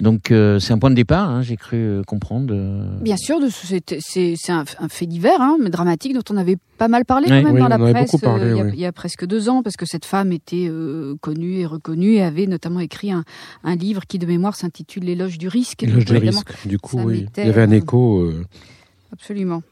[SPEAKER 1] Donc euh, c'est un point de départ. hein, j'ai cru euh, comprendre. euh.
[SPEAKER 3] Bien sûr, c'est un, un fait divers, hein, mais dramatique, dont on avait pas mal parlé
[SPEAKER 1] Oui.
[SPEAKER 3] quand même
[SPEAKER 4] Oui,
[SPEAKER 3] dans la presse
[SPEAKER 4] parlé,
[SPEAKER 3] euh, il, y a,
[SPEAKER 4] oui.
[SPEAKER 3] il y a presque deux ans, parce que cette femme était euh, connue et reconnue et avait notamment écrit un, un livre qui, de mémoire, s'intitule L'éloge du risque.
[SPEAKER 4] L'éloge du risque. Du coup, oui. Il y avait un écho. euh,
[SPEAKER 3] Absolument.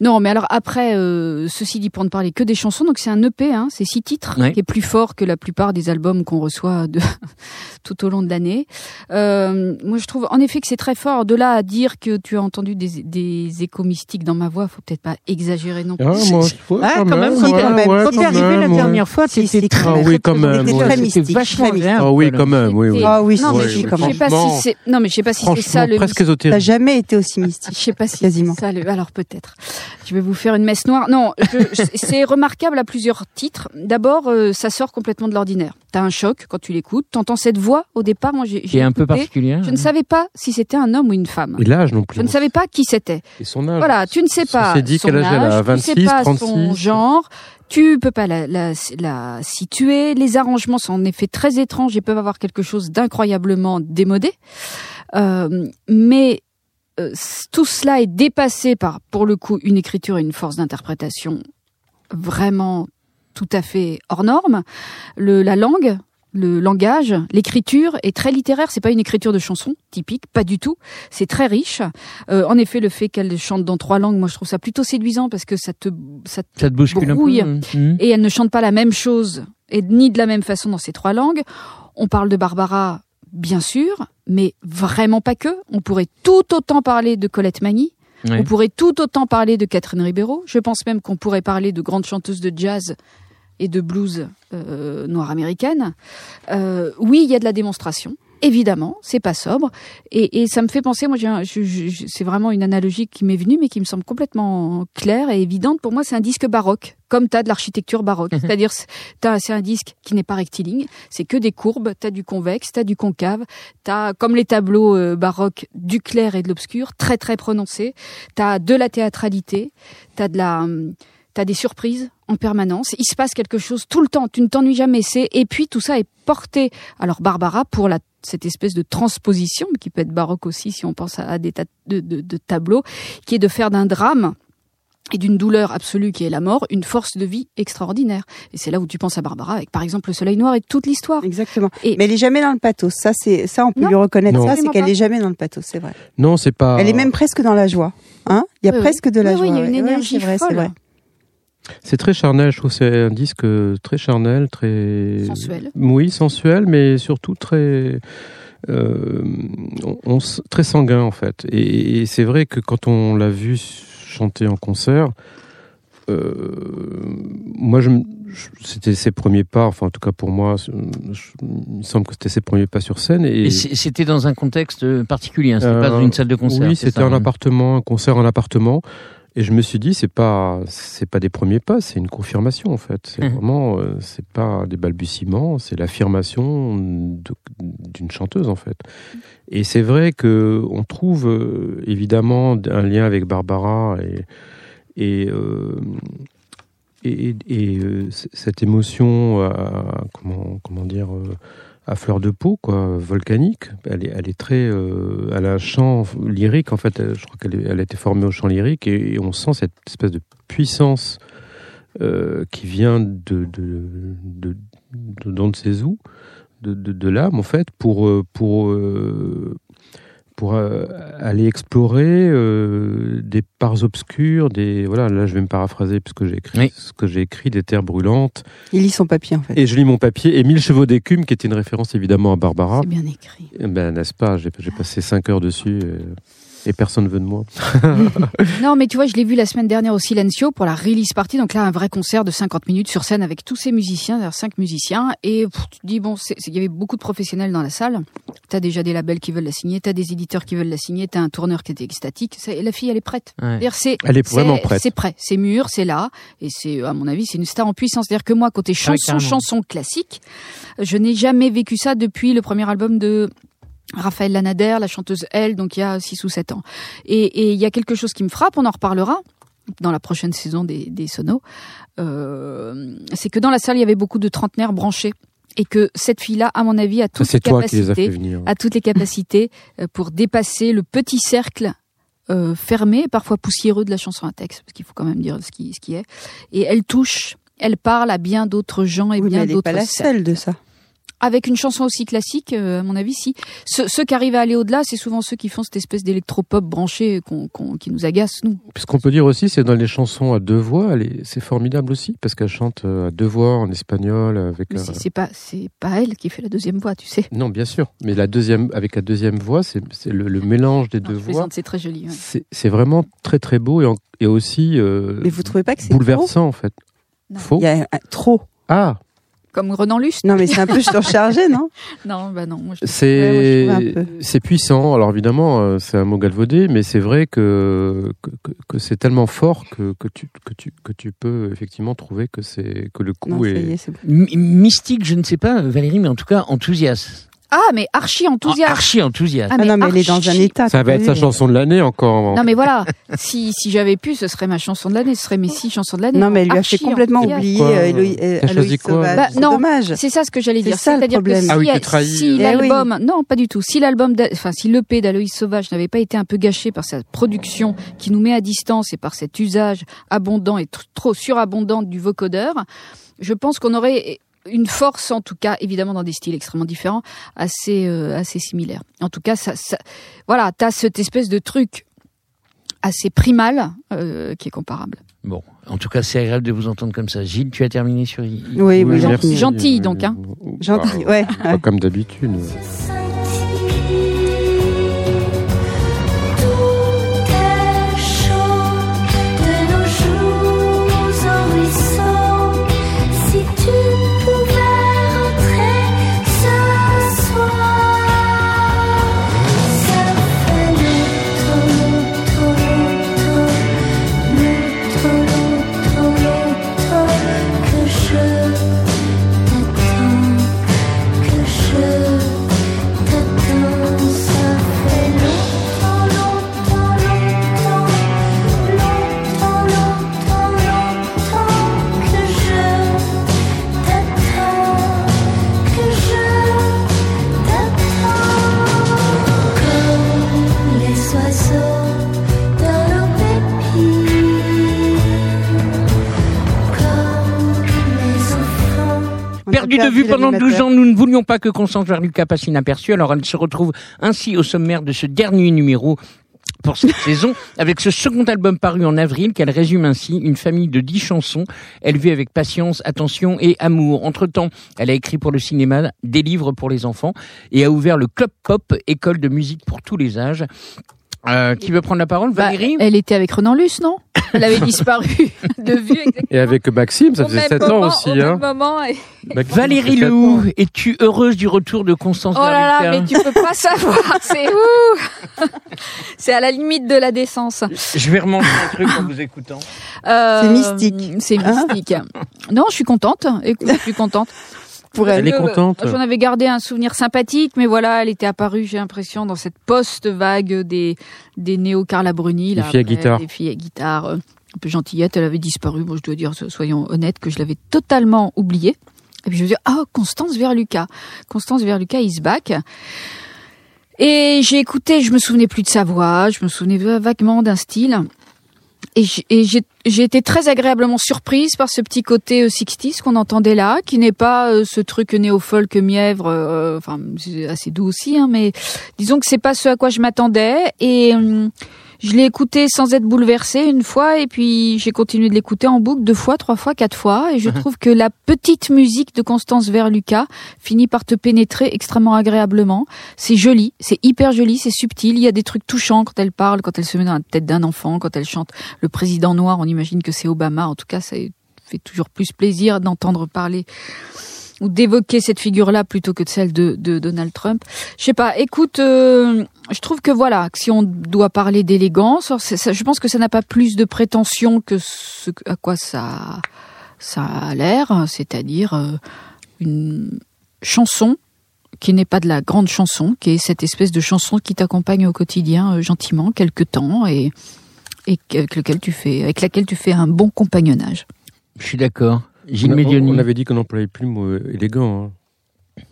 [SPEAKER 3] Non, mais alors après, euh, ceci dit, pour ne parler que des chansons, donc c'est un EP, hein, c'est six titres,
[SPEAKER 1] Ouais.
[SPEAKER 3] qui est plus fort que la plupart des albums qu'on reçoit de, tout au long de l'année. Euh, moi, je trouve en effet que c'est très fort. De là à dire que tu as entendu des, des échos mystiques dans ma voix, faut peut-être pas exagérer non plus.
[SPEAKER 4] Ah, moi, je- ouais,
[SPEAKER 1] Ah, quand même, quand
[SPEAKER 2] quand même.
[SPEAKER 4] ouais,
[SPEAKER 1] Quand t'es
[SPEAKER 4] quand
[SPEAKER 1] arrivé la dernière fois, très,
[SPEAKER 4] Ah oui, quand même,
[SPEAKER 2] C'était
[SPEAKER 4] ouais.
[SPEAKER 2] très
[SPEAKER 1] C'était
[SPEAKER 2] mystique.
[SPEAKER 1] vachement agréable,
[SPEAKER 4] Ah oui, quand même, oui, oui.
[SPEAKER 2] Ah oui, quand même.
[SPEAKER 3] c'est, non, mais je sais pas si c'est ça le
[SPEAKER 4] presque
[SPEAKER 2] T'as
[SPEAKER 4] ésotérique.
[SPEAKER 2] jamais été aussi mystique.
[SPEAKER 3] Je sais pas si
[SPEAKER 2] Quasiment.
[SPEAKER 3] c'est ça. le- Alors peut-être. Je vais vous faire une messe noire. Non, c'est remarquable à plusieurs titres. D'abord, euh, ça sort complètement de l'ordinaire. T'as un choc quand tu l'écoutes. T'entends cette voix au départ. Moi, j'ai,
[SPEAKER 1] Qui
[SPEAKER 3] j'ai
[SPEAKER 1] est un peu particulière.
[SPEAKER 3] Je ne savais pas si c'était un homme ou une femme.
[SPEAKER 4] Et l'âge non plus.
[SPEAKER 3] Je ne savais pas qui c'était.
[SPEAKER 4] Et son âge.
[SPEAKER 3] Voilà, tu ne sais
[SPEAKER 4] On
[SPEAKER 3] pas
[SPEAKER 4] s'est dit
[SPEAKER 3] son
[SPEAKER 4] quel âge elle a,
[SPEAKER 3] âge, tu
[SPEAKER 4] 26,
[SPEAKER 3] sais pas son
[SPEAKER 4] 36.
[SPEAKER 3] genre, tu peux pas la, la, la situer. Les arrangements sont en effet très étranges et peuvent avoir quelque chose d'incroyablement démodé. Euh, mais euh, tout cela est dépassé par, pour le coup, une écriture et une force d'interprétation vraiment tout à fait hors norme. Le, la langue, le langage, l'écriture est très littéraire. C'est pas une écriture de chanson typique, pas du tout. C'est très riche. Euh, en effet, le fait qu'elle chante dans trois langues, moi je trouve ça plutôt séduisant parce que ça te, ça te-
[SPEAKER 1] Ça te
[SPEAKER 3] Brouille.
[SPEAKER 1] un peu. Mhm.
[SPEAKER 3] et elle ne chante pas la même chose et ni de la même façon dans ces trois langues. On parle de Barbara, bien sûr, mais vraiment pas que. On pourrait tout autant parler de Colette Magny. On pourrait tout autant parler de Catherine Ribeiro. Je pense même qu'on pourrait parler de grandes chanteuses de jazz et de blues euh, noire américaine. Euh, oui, il y a de la démonstration. Évidemment, c'est pas sobre, et, et ça me fait penser. Moi, c'est vraiment une analogie qui m'est venue, mais qui me semble complètement claire et évidente. Pour moi, c'est un disque baroque, comme t'as de l'architecture baroque. C'est-à-dire, c'est- t'as- c'est un disque qui n'est pas rectiligne, c'est que des courbes. T'as du convexe, t'as du concave, t'as comme les tableaux euh, baroques du clair et de l'obscur, très très prononcés. T'as de la théâtralité, t'as de la hum, T'as des surprises en permanence. Il se passe quelque chose tout le temps. Tu ne t'ennuies jamais. C'est et puis tout ça est porté. Alors Barbara pour la cette espèce de transposition qui peut être baroque aussi si on pense à, des tas de, de- de tableaux, qui est de faire d'un drame et d'une douleur absolue qui est la mort une force de vie extraordinaire. Et c'est là où tu penses à Barbara avec par exemple le Soleil Noir et toute l'histoire.
[SPEAKER 2] Exactement.
[SPEAKER 3] Et-
[SPEAKER 2] Mais elle est jamais dans le pathos. Ça, c'est ça, on peut
[SPEAKER 3] Non.
[SPEAKER 2] lui reconnaître
[SPEAKER 4] Non.
[SPEAKER 2] ça, c'est qu'elle est jamais dans le pathos. C'est vrai.
[SPEAKER 4] Non, c'est pas.
[SPEAKER 2] Elle est même presque dans la joie. Hein Il y a
[SPEAKER 3] Oui, oui.
[SPEAKER 2] presque de la
[SPEAKER 3] Oui,
[SPEAKER 2] joie.
[SPEAKER 3] oui, il y a une énergie
[SPEAKER 2] c'est vrai, c'est
[SPEAKER 3] folle.
[SPEAKER 4] C'est très charnel, je trouve. C'est un disque très charnel, très.
[SPEAKER 3] Sensuel.
[SPEAKER 4] Oui, sensuel, mais surtout très. euh, on- on s- très sanguin en fait. Et, et c'est vrai que quand on l'a vu chanter en concert, euh, moi, je, me- je- c'était ses premiers pas. Enfin, en tout cas pour moi, je- il me semble que c'était ses premiers pas sur scène. Et,
[SPEAKER 1] c'était dans un contexte euh, particulier, hein, c'était
[SPEAKER 4] Euh,
[SPEAKER 1] pas dans une salle de concert.
[SPEAKER 4] Oui, c'était un appartement, un concert en appartement. Et je me suis dit, c'est pas, c'est pas des premiers pas, c'est une confirmation en fait. C'est
[SPEAKER 1] Mhm.
[SPEAKER 4] vraiment, euh, c'est pas des balbutiements, c'est l'affirmation d'une chanteuse en fait. Et c'est vrai que on trouve euh, évidemment un lien avec Barbara et et euh, et, cette émotion, à, comment comment dire. Euh, à fleur de peau, quoi, volcanique. Elle est, elle est très, euh, elle a un chant lyrique en fait. Elle- Je crois qu'elle elle a été formée au chant lyrique et, on sent cette espèce de puissance euh, qui vient de de de, de, où, de, l'âme en fait, pour euh, pour euh, pour euh, aller explorer euh, des parts obscures, des voilà. Là, je vais me paraphraser puisque j'ai écrit
[SPEAKER 1] Oui.
[SPEAKER 4] ce que j'ai écrit, des terres brûlantes.
[SPEAKER 2] Il lit son papier en fait.
[SPEAKER 4] Et je lis mon papier et Mille chevaux d'écume, qui était une référence évidemment à Barbara.
[SPEAKER 3] C'est bien écrit.
[SPEAKER 4] Eh Ben, n'est-ce pas? J'ai passé 5 heures dessus et, et personne ne veut de moi.
[SPEAKER 3] Non, mais tu vois, je l'ai vu la semaine dernière au Silencio pour la release party. Donc là, un vrai concert de 50 minutes sur scène avec tous ces musiciens, d'ailleurs 5 musiciens. Et pff, tu te dis, bon, il y avait beaucoup de professionnels dans la salle. T'as déjà des labels qui veulent la signer, t'as des éditeurs qui veulent la signer, t'as un tourneur qui était extatique. C'est- La fille, elle est prête.
[SPEAKER 1] Ouais.
[SPEAKER 4] Elle est vraiment prête.
[SPEAKER 3] C'est prêt, c'est mûr, c'est là. Et c'est, à mon avis, c'est une star en puissance. C'est-à-dire que moi, côté chanson, chanson classique, je n'ai jamais vécu ça depuis le premier album de Raphaël Lanader, la chanteuse Elle, donc il y a 6 ou 7 ans. Et et il y a quelque chose qui me frappe, on en reparlera dans la prochaine saison des, des sonos, euh, c'est que dans la salle, il y avait beaucoup de trentenaires branchés. Et que cette fille-là, à mon avis, a toutes les
[SPEAKER 4] c'est toi qui les as fait
[SPEAKER 3] capacités,
[SPEAKER 4] venir.
[SPEAKER 3] a toutes les capacités euh, pour dépasser le petit cercle euh, fermé, et parfois poussiéreux de la chanson à texte, parce qu'il faut quand même dire ce qui, ce qui est. Et elle touche, elle parle à bien d'autres gens et
[SPEAKER 2] Oui,
[SPEAKER 3] bien
[SPEAKER 2] elle n'est pas
[SPEAKER 3] d'autres
[SPEAKER 2] la seule de ça.
[SPEAKER 3] Avec une chanson aussi classique, euh, à mon avis, si. Ceux, ceux qui arrivent à aller au-delà, c'est souvent ceux qui font cette espèce d'électropop branché qu'on, qu'on- qui nous agace, nous.
[SPEAKER 4] Ce qu'on peut dire aussi, c'est dans les chansons à deux voix, elle est- c'est formidable aussi, parce qu'elle chante euh, à deux voix en espagnol, avec
[SPEAKER 3] Mais
[SPEAKER 4] un-
[SPEAKER 3] c'est, c'est pas, c'est pas elle qui fait la deuxième voix, tu sais.
[SPEAKER 4] Non, bien sûr, mais la deuxième, avec la deuxième voix, c'est c'est le, le mélange des
[SPEAKER 3] Non,
[SPEAKER 4] deux voix.
[SPEAKER 3] c'est très joli. ouais.
[SPEAKER 4] C'est c'est vraiment très très beau et, en- et aussi euh,
[SPEAKER 2] Mais vous trouvez pas que c'est trop
[SPEAKER 4] bouleversant en fait.
[SPEAKER 3] Non.
[SPEAKER 4] Faux?
[SPEAKER 2] Il y a un- trop.
[SPEAKER 4] Ah,
[SPEAKER 3] Comme Renan Luce
[SPEAKER 2] Non, mais c'est un peu surchargé, non
[SPEAKER 3] Non, bah non. Je...
[SPEAKER 4] c'est
[SPEAKER 2] Ouais,
[SPEAKER 4] puissant. Alors évidemment, euh, c'est un mot galvaudé, mais c'est vrai que que, que- que c'est tellement fort que, que tu que tu que tu peux effectivement trouver que c'est que le coup
[SPEAKER 2] Non,
[SPEAKER 4] est.
[SPEAKER 1] mystique, je ne sais pas, Valérie, mais en tout cas enthousiaste.
[SPEAKER 3] Ah, mais archi enthousiaste.
[SPEAKER 1] Archi enthousiaste.
[SPEAKER 3] Ah,
[SPEAKER 2] Ah
[SPEAKER 3] mais
[SPEAKER 2] non, mais elle est dans un état.
[SPEAKER 4] Ça va être sa chanson de l'année encore.
[SPEAKER 3] Non mais voilà, si, si j'avais pu, ce serait ma chanson de l'année, ce serait mes six chansons de l'année.
[SPEAKER 2] Non, mais elle lui a fait complètement oublier euh, euh, Aloïs Sauvage.
[SPEAKER 3] Bah,
[SPEAKER 2] C'est
[SPEAKER 3] non.
[SPEAKER 2] dommage.
[SPEAKER 3] C'est ça ce que j'allais
[SPEAKER 2] C'est
[SPEAKER 3] dire.
[SPEAKER 2] ça, le
[SPEAKER 3] C'est-à-dire que
[SPEAKER 2] problème.
[SPEAKER 3] si,
[SPEAKER 4] Ah oui,
[SPEAKER 3] si
[SPEAKER 2] Eh
[SPEAKER 3] l'album, non pas du tout, si l'album, enfin si l'EP d'Aloïs Sauvage n'avait pas été un peu gâché par sa production qui nous met à distance et par cet usage abondant et tr- trop surabondant du vocodeur, je pense qu'on aurait une force, en tout cas, évidemment dans des styles extrêmement différents, assez euh, assez similaires. En tout cas, ça, ça voilà, t'as cette espèce de truc assez primal euh, qui est comparable.
[SPEAKER 1] Bon, en tout cas, c'est agréable de vous entendre comme ça. Gilles, tu as terminé sur. I- I-
[SPEAKER 2] Oui, oui,
[SPEAKER 3] gentil.
[SPEAKER 2] gentil.
[SPEAKER 3] Donc, hein.
[SPEAKER 2] Gentil,
[SPEAKER 4] Bah,
[SPEAKER 2] ouais.
[SPEAKER 4] Pas
[SPEAKER 2] ouais.
[SPEAKER 4] comme d'habitude.
[SPEAKER 8] Enfants.
[SPEAKER 2] On a
[SPEAKER 1] Perdu de vue pendant 12
[SPEAKER 2] l'animateur.
[SPEAKER 1] ans, nous ne voulions pas que Constance Verluca passe inaperçue, alors elle se retrouve ainsi au sommaire de ce dernier numéro pour cette saison, avec ce second album paru en avril, qu'elle résume ainsi, une famille de dix chansons, élevées avec patience, attention et amour. Entre-temps, elle a écrit pour le cinéma, des livres pour les enfants, et a ouvert le Club Pop, école de musique pour tous les âges. Euh, qui veut prendre la parole?
[SPEAKER 3] Bah,
[SPEAKER 1] Valérie?
[SPEAKER 3] elle était avec Renan Luce, non? Elle avait disparu de vue exactement.
[SPEAKER 4] Et avec Maxime, ça
[SPEAKER 3] Au
[SPEAKER 4] faisait
[SPEAKER 3] même
[SPEAKER 4] 7
[SPEAKER 3] moment,
[SPEAKER 4] ans aussi.
[SPEAKER 3] au
[SPEAKER 4] Hein.
[SPEAKER 3] même moment, et-
[SPEAKER 4] Maxime,
[SPEAKER 1] Valérie
[SPEAKER 4] ans.
[SPEAKER 1] es-tu heureuse du retour de Constance
[SPEAKER 3] Oh là là, mais tu peux pas savoir, c'est où C'est à la limite de la décence.
[SPEAKER 1] Je vais remonter un truc en vous écoutant.
[SPEAKER 3] Euh,
[SPEAKER 2] C'est mystique.
[SPEAKER 3] C'est
[SPEAKER 2] Hein
[SPEAKER 3] mystique. non, je suis contente. Écoute, je suis contente.
[SPEAKER 2] Pour elle.
[SPEAKER 4] Elle est contente.
[SPEAKER 3] J'en avais gardé un souvenir sympathique, mais voilà, elle était apparue, j'ai l'impression, dans cette post-vague des, des néo-Carla Bruni. là,
[SPEAKER 4] Les filles à guitare.
[SPEAKER 3] Les filles à guitare. euh, Un peu gentillette, elle avait disparu. Bon, je dois dire, soyons honnêtes, que je l'avais totalement oubliée. Et puis je me dis, ah, Constance Verluca. Constance Verluca is back. Et j'ai écouté, je me souvenais plus de sa voix, je me souvenais vaguement d'un style. Et j'ai- été très agréablement surprise par ce petit côté euh, 60s qu'on entendait là, qui n'est pas euh, ce truc néo-folk mièvre, euh, enfin assez doux aussi, hein, mais disons que c'est pas ce à quoi je m'attendais. Et hum, je l'ai écouté sans être bouleversée une fois, et puis j'ai continué de l'écouter en boucle deux fois, trois fois, quatre fois. Et je trouve que la petite musique de Constance Verluca finit par te pénétrer extrêmement agréablement. C'est joli, c'est hyper joli, c'est subtil. Il y a des trucs touchants quand elle parle, quand elle se met dans la tête d'un enfant, quand elle chante le président noir. On imagine que c'est Obama. En tout cas, ça fait toujours plus plaisir d'entendre parler ou d'évoquer cette figure-là plutôt que celle de, de Donald Trump. Je sais pas. Écoute, euh, je trouve que voilà, si on doit parler d'élégance, je pense que ça n'a pas plus de prétention que ce à quoi ça ça a l'air, c'est-à-dire euh, une chanson qui n'est pas de la grande chanson, qui est cette espèce de chanson qui t'accompagne au quotidien euh, gentiment quelque temps et et avec lequel tu fais avec laquelle tu fais un bon compagnonnage.
[SPEAKER 1] Je suis d'accord. Gilles
[SPEAKER 4] On, a-
[SPEAKER 1] Médioni.
[SPEAKER 4] on avait dit qu'on n'employait plus le mot élégant. hein.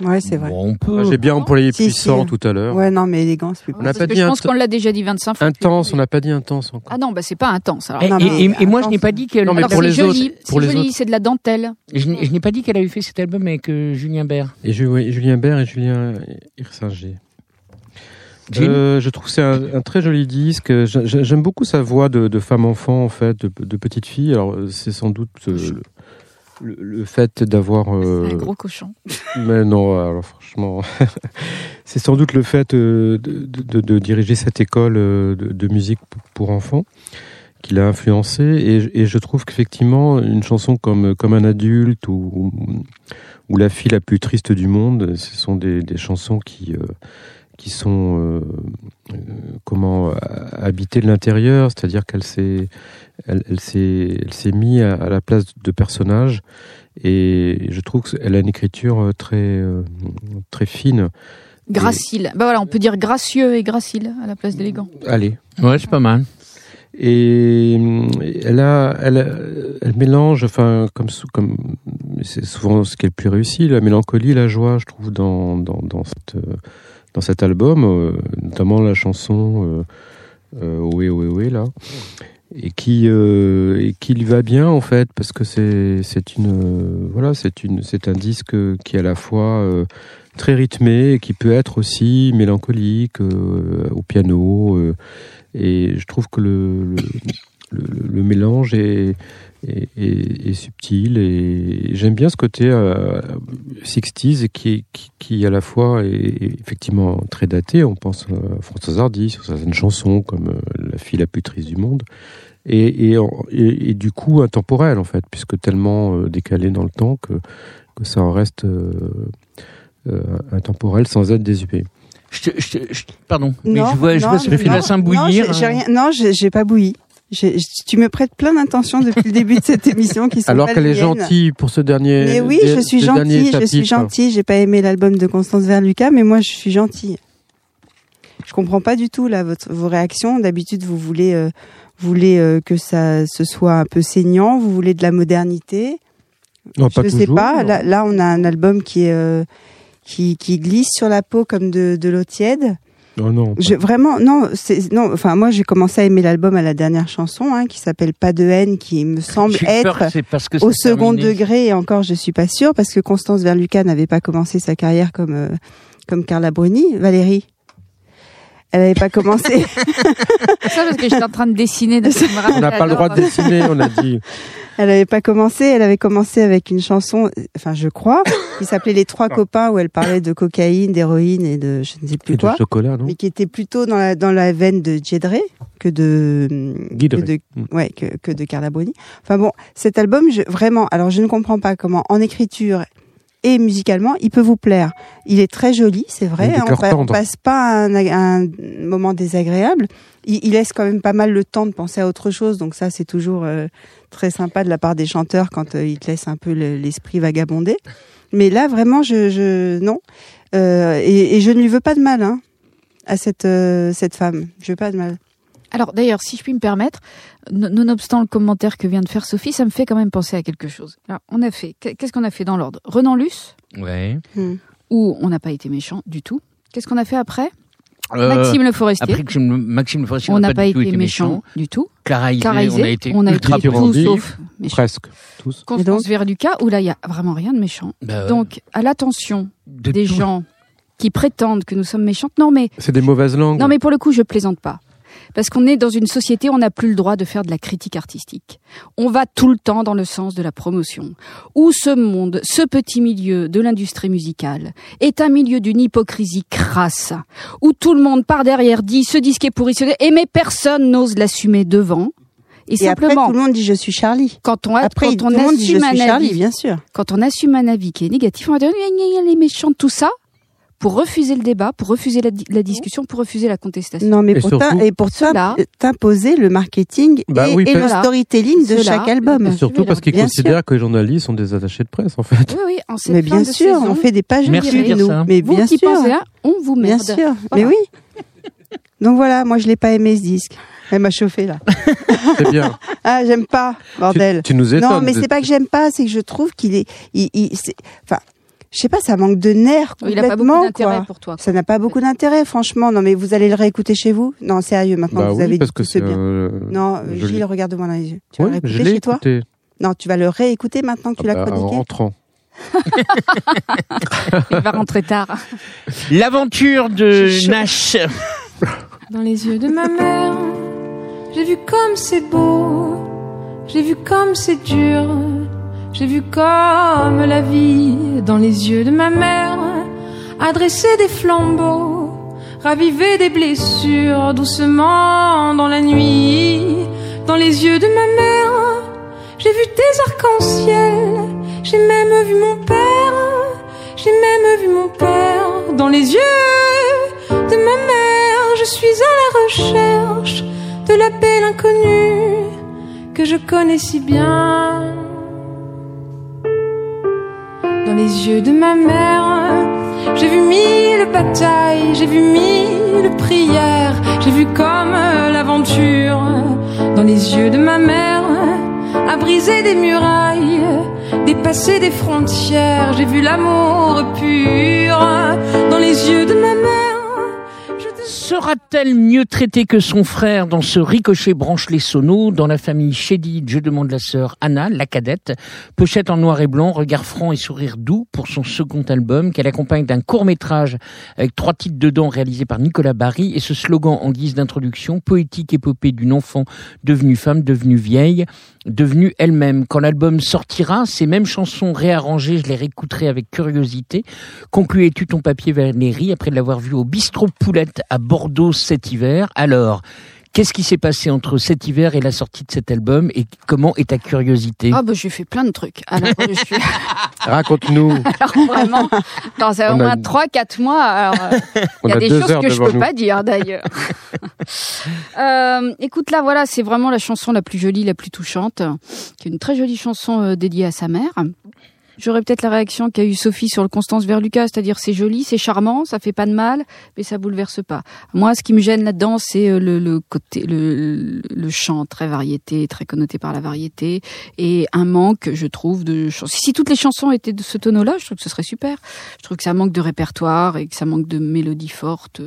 [SPEAKER 2] Ouais, c'est vrai.
[SPEAKER 1] Bon, on peut.
[SPEAKER 4] J'ai bien employé
[SPEAKER 2] Si,
[SPEAKER 4] puissant
[SPEAKER 2] si.
[SPEAKER 4] tout à l'heure.
[SPEAKER 2] Ouais, non, mais élégant, c'est plus
[SPEAKER 4] On n'a
[SPEAKER 3] Parce
[SPEAKER 4] pas
[SPEAKER 3] que
[SPEAKER 4] dit
[SPEAKER 3] je pense qu'on l'a déjà dit 25 fois.
[SPEAKER 4] Intense, on n'a pas dit intense encore.
[SPEAKER 3] Ah non, bah c'est pas intense. Alors,
[SPEAKER 1] Et,
[SPEAKER 2] Non,
[SPEAKER 1] et- et- et moi, je n'ai pas dit qu'elle.
[SPEAKER 4] Non, mais
[SPEAKER 3] Alors,
[SPEAKER 4] pour
[SPEAKER 3] c'est
[SPEAKER 4] les
[SPEAKER 3] joli,
[SPEAKER 4] autres- pour
[SPEAKER 3] c'est
[SPEAKER 4] les
[SPEAKER 3] joli,
[SPEAKER 4] autres.
[SPEAKER 3] c'est de la dentelle.
[SPEAKER 1] Je n'ai je pas dit qu'elle avait fait cet album avec euh, Julien Bert.
[SPEAKER 4] Et Ju- oui, Julien Bert et Julien Hirsinger. Euh, je trouve que c'est un, un très joli disque. J'a- j'a- J'aime beaucoup sa voix de, de femme enfant en fait, de, de petite fille. Alors euh, c'est sans doute euh, le, fait d'avoir. euh,
[SPEAKER 3] Un gros cochon.
[SPEAKER 4] mais non, alors franchement, c'est sans doute le fait euh, de, de- de diriger cette école euh, de, de musique pour, enfants qui l'a influencé. Et, je- et je trouve qu'effectivement, une chanson comme, comme un adulte ou, ou La fille la plus triste du monde, ce sont des, des chansons qui, euh, qui sont euh, euh, comment euh, habitées de l'intérieur, c'est-à-dire qu'elle s'est elle, elle s'est elle s'est mise à, à la place de personnages et je trouve qu'elle a une écriture très euh, très fine.
[SPEAKER 3] Gracile. Bah voilà, on peut dire gracieux et gracile à la place d'élégant.
[SPEAKER 4] Allez.
[SPEAKER 1] Ouais, c'est pas mal.
[SPEAKER 4] Et elle a, elle, elle mélange, enfin, comme, comme c'est souvent ce qui est le plus réussi, la mélancolie, la joie, je trouve, dans, dans, dans, cette, euh, dans cet album, euh, notamment la chanson euh, euh, Ohé, ohé, ohé, là, et qui, et qui lui va bien, en fait, parce que c'est, une, voilà, c'est une, c'est un disque qui est à la fois très rythmé et qui peut être aussi mélancolique au piano. et je trouve que le, le- le mélange est, est, est- est subtil et j'aime bien ce côté euh, 60s qui, qui, qui à la fois est, est effectivement très daté. On pense à François Hardy sur certaines chansons comme euh, La fille la plus triste du monde. Et, et, et- et du coup intemporel en fait, puisque tellement euh, décalé dans le temps que, que ça en reste euh, euh, intemporel sans être désupé.
[SPEAKER 1] Je pardon, mais
[SPEAKER 2] Non,
[SPEAKER 1] je vois, je
[SPEAKER 2] non,
[SPEAKER 1] vois ce que
[SPEAKER 2] non,
[SPEAKER 1] Vincent
[SPEAKER 2] non, j'ai- rien- Non, j'ai pas bouilli. Tu me prêtes plein d'intentions depuis le début de cette émission qui sont
[SPEAKER 4] Alors
[SPEAKER 2] pas
[SPEAKER 4] qu'elle est gentille pour ce dernier.
[SPEAKER 2] Mais oui, je suis gentille, je suis gentille. J'ai pas aimé l'album de Constance Verluca, mais moi je suis gentille. Je comprends pas du tout là votre, vos réactions. D'habitude, vous voulez, euh, voulez euh, que ça ce soit un peu saignant, vous voulez de la modernité.
[SPEAKER 4] Non, pas
[SPEAKER 2] je sais
[SPEAKER 4] toujours.
[SPEAKER 2] pas. Là, là, on a un album qui est euh, qui, qui glisse sur la peau comme de, de l'eau tiède.
[SPEAKER 4] Non, non.
[SPEAKER 2] Je, vraiment, non, c'est non. Enfin, moi, j'ai commencé à aimer l'album à la dernière chanson, hein, qui s'appelle Pas de haine, qui me semble être
[SPEAKER 1] que c'est parce que
[SPEAKER 2] au second
[SPEAKER 1] terminé.
[SPEAKER 2] degré. Et encore, je suis pas sûre parce que Constance Verluca n'avait pas commencé sa carrière comme euh, comme Carla Bruni. Valérie, elle n'avait pas commencé.
[SPEAKER 3] Ça parce que j'étais en train de dessiner. de-
[SPEAKER 4] On n'a pas le droit de dessiner, on a dit.
[SPEAKER 2] elle n'avait pas commencé. Elle avait commencé avec une chanson, enfin, je crois, qui s'appelait Les Trois copains, où elle parlait de cocaïne, d'héroïne et de je ne sais plus
[SPEAKER 4] Et de
[SPEAKER 2] quoi.
[SPEAKER 4] chocolat, non?
[SPEAKER 2] mais qui était plutôt dans la, dans la veine de Djedré que de,
[SPEAKER 4] Guidré.
[SPEAKER 2] que de,
[SPEAKER 4] Mm.
[SPEAKER 2] ouais, que, que de Carla Bruni. Enfin bon, cet album, je, vraiment, alors je ne comprends pas comment, en écriture et musicalement, il peut vous plaire. Il est très joli, c'est vrai. Hein, on, pa- on passe pas un, un moment désagréable. Il, il laisse quand même pas mal le temps de penser à autre chose, donc ça, c'est toujours euh, très sympa de la part des chanteurs quand euh, ils te laissent un peu le- l'esprit vagabonder. Mais là, vraiment, je, je non. Euh, et, et je ne lui veux pas de mal hein, à cette, cette femme. Je veux pas de mal.
[SPEAKER 3] Alors d'ailleurs, si je puis me permettre, non- nonobstant le commentaire que vient de faire Sophie, ça me fait quand même penser à quelque chose. Alors, on a fait, qu'est-ce qu'on a fait dans l'ordre? Renan Luce,
[SPEAKER 1] Ouais.
[SPEAKER 3] où on n'a pas été méchant du tout? Qu'est-ce qu'on a fait après?
[SPEAKER 1] Euh,
[SPEAKER 3] Maxime Le Forestier.
[SPEAKER 1] Après que Maxime Le Forestier
[SPEAKER 3] on n'a pas
[SPEAKER 1] du tout
[SPEAKER 3] été méchant du tout.
[SPEAKER 1] Clara Isé, on a été
[SPEAKER 3] on a
[SPEAKER 1] ultra
[SPEAKER 3] été
[SPEAKER 4] Pyrandi.
[SPEAKER 3] sauf méchant.
[SPEAKER 4] Presque, tous.
[SPEAKER 3] Constance Verluca, où là, il y a vraiment rien de méchant.
[SPEAKER 1] Bah.
[SPEAKER 3] Donc, à l'attention
[SPEAKER 1] De
[SPEAKER 3] des
[SPEAKER 1] tout.
[SPEAKER 3] gens qui prétendent que nous sommes méchantes, non mais
[SPEAKER 4] C'est des mauvaises langues.
[SPEAKER 3] Non, mais pour le coup, je plaisante pas. Parce qu'on est dans une société, on n'a plus le droit de faire de la critique artistique. On va tout le temps dans le sens de la promotion. Où ce monde, ce petit milieu de l'industrie musicale, est un milieu d'une hypocrisie crasse. Où tout le monde par derrière dit ce disque est pourri, et mais personne n'ose l'assumer devant. Et,
[SPEAKER 2] Et après,
[SPEAKER 3] simplement,
[SPEAKER 2] tout le monde dit je suis Charlie.
[SPEAKER 3] quand on, a,
[SPEAKER 2] Après,
[SPEAKER 3] quand on
[SPEAKER 2] dit je
[SPEAKER 3] assume
[SPEAKER 2] suis
[SPEAKER 3] un
[SPEAKER 2] Charlie,
[SPEAKER 3] avis,
[SPEAKER 2] bien sûr.
[SPEAKER 3] quand on assume un avis qui est négatif, on va dire les méchants, tout ça, pour refuser le débat, pour refuser la, di- la discussion, pour refuser la contestation.
[SPEAKER 2] Non, mais
[SPEAKER 4] Et
[SPEAKER 2] pour
[SPEAKER 4] surtout-
[SPEAKER 2] et pour t'imposer le marketing
[SPEAKER 4] Bah
[SPEAKER 2] et,
[SPEAKER 4] oui,
[SPEAKER 2] et le storytelling de
[SPEAKER 3] Cela-
[SPEAKER 2] chaque album.
[SPEAKER 4] Et surtout parce qu'ils
[SPEAKER 2] bien
[SPEAKER 4] considèrent que les journalistes sont des attachés de presse, en fait.
[SPEAKER 3] Oui, oui, en cette
[SPEAKER 2] Mais
[SPEAKER 3] fin
[SPEAKER 2] bien
[SPEAKER 3] de
[SPEAKER 2] sûr,
[SPEAKER 3] saison,
[SPEAKER 2] on fait des pages
[SPEAKER 1] Merci
[SPEAKER 2] de nous.
[SPEAKER 1] ça.
[SPEAKER 2] Mais
[SPEAKER 3] vous
[SPEAKER 2] bien
[SPEAKER 3] qui
[SPEAKER 2] sûr,
[SPEAKER 3] pensez là, on vous
[SPEAKER 2] bien
[SPEAKER 3] merde.
[SPEAKER 2] sûr.
[SPEAKER 3] Voilà.
[SPEAKER 2] Mais oui. Donc voilà, moi je l'ai pas aimé ce disque. Elle m'a chauffé là.
[SPEAKER 4] C'est bien.
[SPEAKER 2] Ah, j'aime pas, bordel.
[SPEAKER 4] Tu, tu nous étonnes.
[SPEAKER 2] Non, mais
[SPEAKER 4] de-
[SPEAKER 2] c'est pas que j'aime pas, c'est que je trouve qu'il est, il, il- c'est- enfin, je sais pas, ça manque de nerfs
[SPEAKER 3] Il
[SPEAKER 2] complètement.
[SPEAKER 3] a pas beaucoup d'intérêt pour toi.
[SPEAKER 2] Ça n'a pas beaucoup d'intérêt, franchement. Non, mais vous allez le réécouter chez vous? Non, sérieux, maintenant
[SPEAKER 4] Bah
[SPEAKER 2] que vous
[SPEAKER 4] oui,
[SPEAKER 2] avez
[SPEAKER 4] parce
[SPEAKER 2] dit
[SPEAKER 4] que c'est.
[SPEAKER 2] bien.
[SPEAKER 4] euh,
[SPEAKER 2] Non,
[SPEAKER 4] je
[SPEAKER 2] Gilles, regarde-moi dans les yeux. Tu vas le
[SPEAKER 4] je
[SPEAKER 2] réécouter
[SPEAKER 4] l'ai
[SPEAKER 2] chez toi? Non, tu vas le réécouter maintenant que tu
[SPEAKER 4] Ah
[SPEAKER 2] l'as
[SPEAKER 4] bah, en
[SPEAKER 2] chroniqué?
[SPEAKER 4] rentrant.
[SPEAKER 3] Il va rentrer tard.
[SPEAKER 1] L'aventure de. Nash.
[SPEAKER 9] Dans les yeux de ma mère, j'ai vu comme c'est beau, j'ai vu comme c'est dur, j'ai vu comme la vie dans les yeux de ma mère, adresser des flambeaux, raviver des blessures doucement dans la nuit. Dans les yeux de ma mère, j'ai vu des arcs-en-ciel, j'ai même vu mon père, j'ai même vu mon père dans les yeux de ma mère. Je suis à la recherche de la belle inconnue que je connais si bien. Les yeux de ma mère, j'ai vu mille batailles, j'ai vu mille prières, j'ai vu comme l'aventure. Dans les yeux de ma mère, à briser des murailles, dépasser des frontières, j'ai vu l'amour pur. Dans les yeux de ma mère,
[SPEAKER 1] Sera-t-elle mieux traitée que son frère dans ce ricochet branche les sonos dans la famille Shady Je demande la sœur Anna, la cadette, pochette en noir et blanc, regard franc et sourire doux pour son second album qu'elle accompagne d'un court métrage avec trois titres dedans réalisés par Nicolas Barry et ce slogan en guise d'introduction poétique épopée d'une enfant devenue femme, devenue vieille, devenue elle-même. Quand l'album sortira, ces mêmes chansons réarrangées, je les réécouterai avec curiosité. Concluais-tu ton papier Valérie après l'avoir vu au bistrot Poulette à Bordeaux cet hiver? Alors, qu'est-ce qui s'est passé entre cet hiver et la sortie de cet album et comment est ta curiosité?
[SPEAKER 3] Ah bah j'ai fait plein de trucs. Alors je suis
[SPEAKER 4] Raconte-nous.
[SPEAKER 3] alors vraiment dans au moins 3 4 mois euh, il y a,
[SPEAKER 4] a
[SPEAKER 3] des choses que je peux
[SPEAKER 4] nous.
[SPEAKER 3] pas dire d'ailleurs. Euh, écoute là voilà, c'est vraiment la chanson la plus jolie, la plus touchante, qui est une très jolie chanson euh, dédiée à sa mère. J'aurais peut-être la réaction qu'a eu Sophie sur le Constance vers Lucas, c'est-à-dire c'est joli, c'est charmant, ça fait pas de mal, mais ça bouleverse pas. Moi, ce qui me gêne là-dedans, c'est euh, le, côté, le, le chant très variété, très connoté par la variété, et un manque, je trouve, de chansons. Si toutes les chansons étaient de ce tonneau-là, je trouve que ce serait super. Je trouve que ça manque de répertoire et que ça manque de mélodie forte.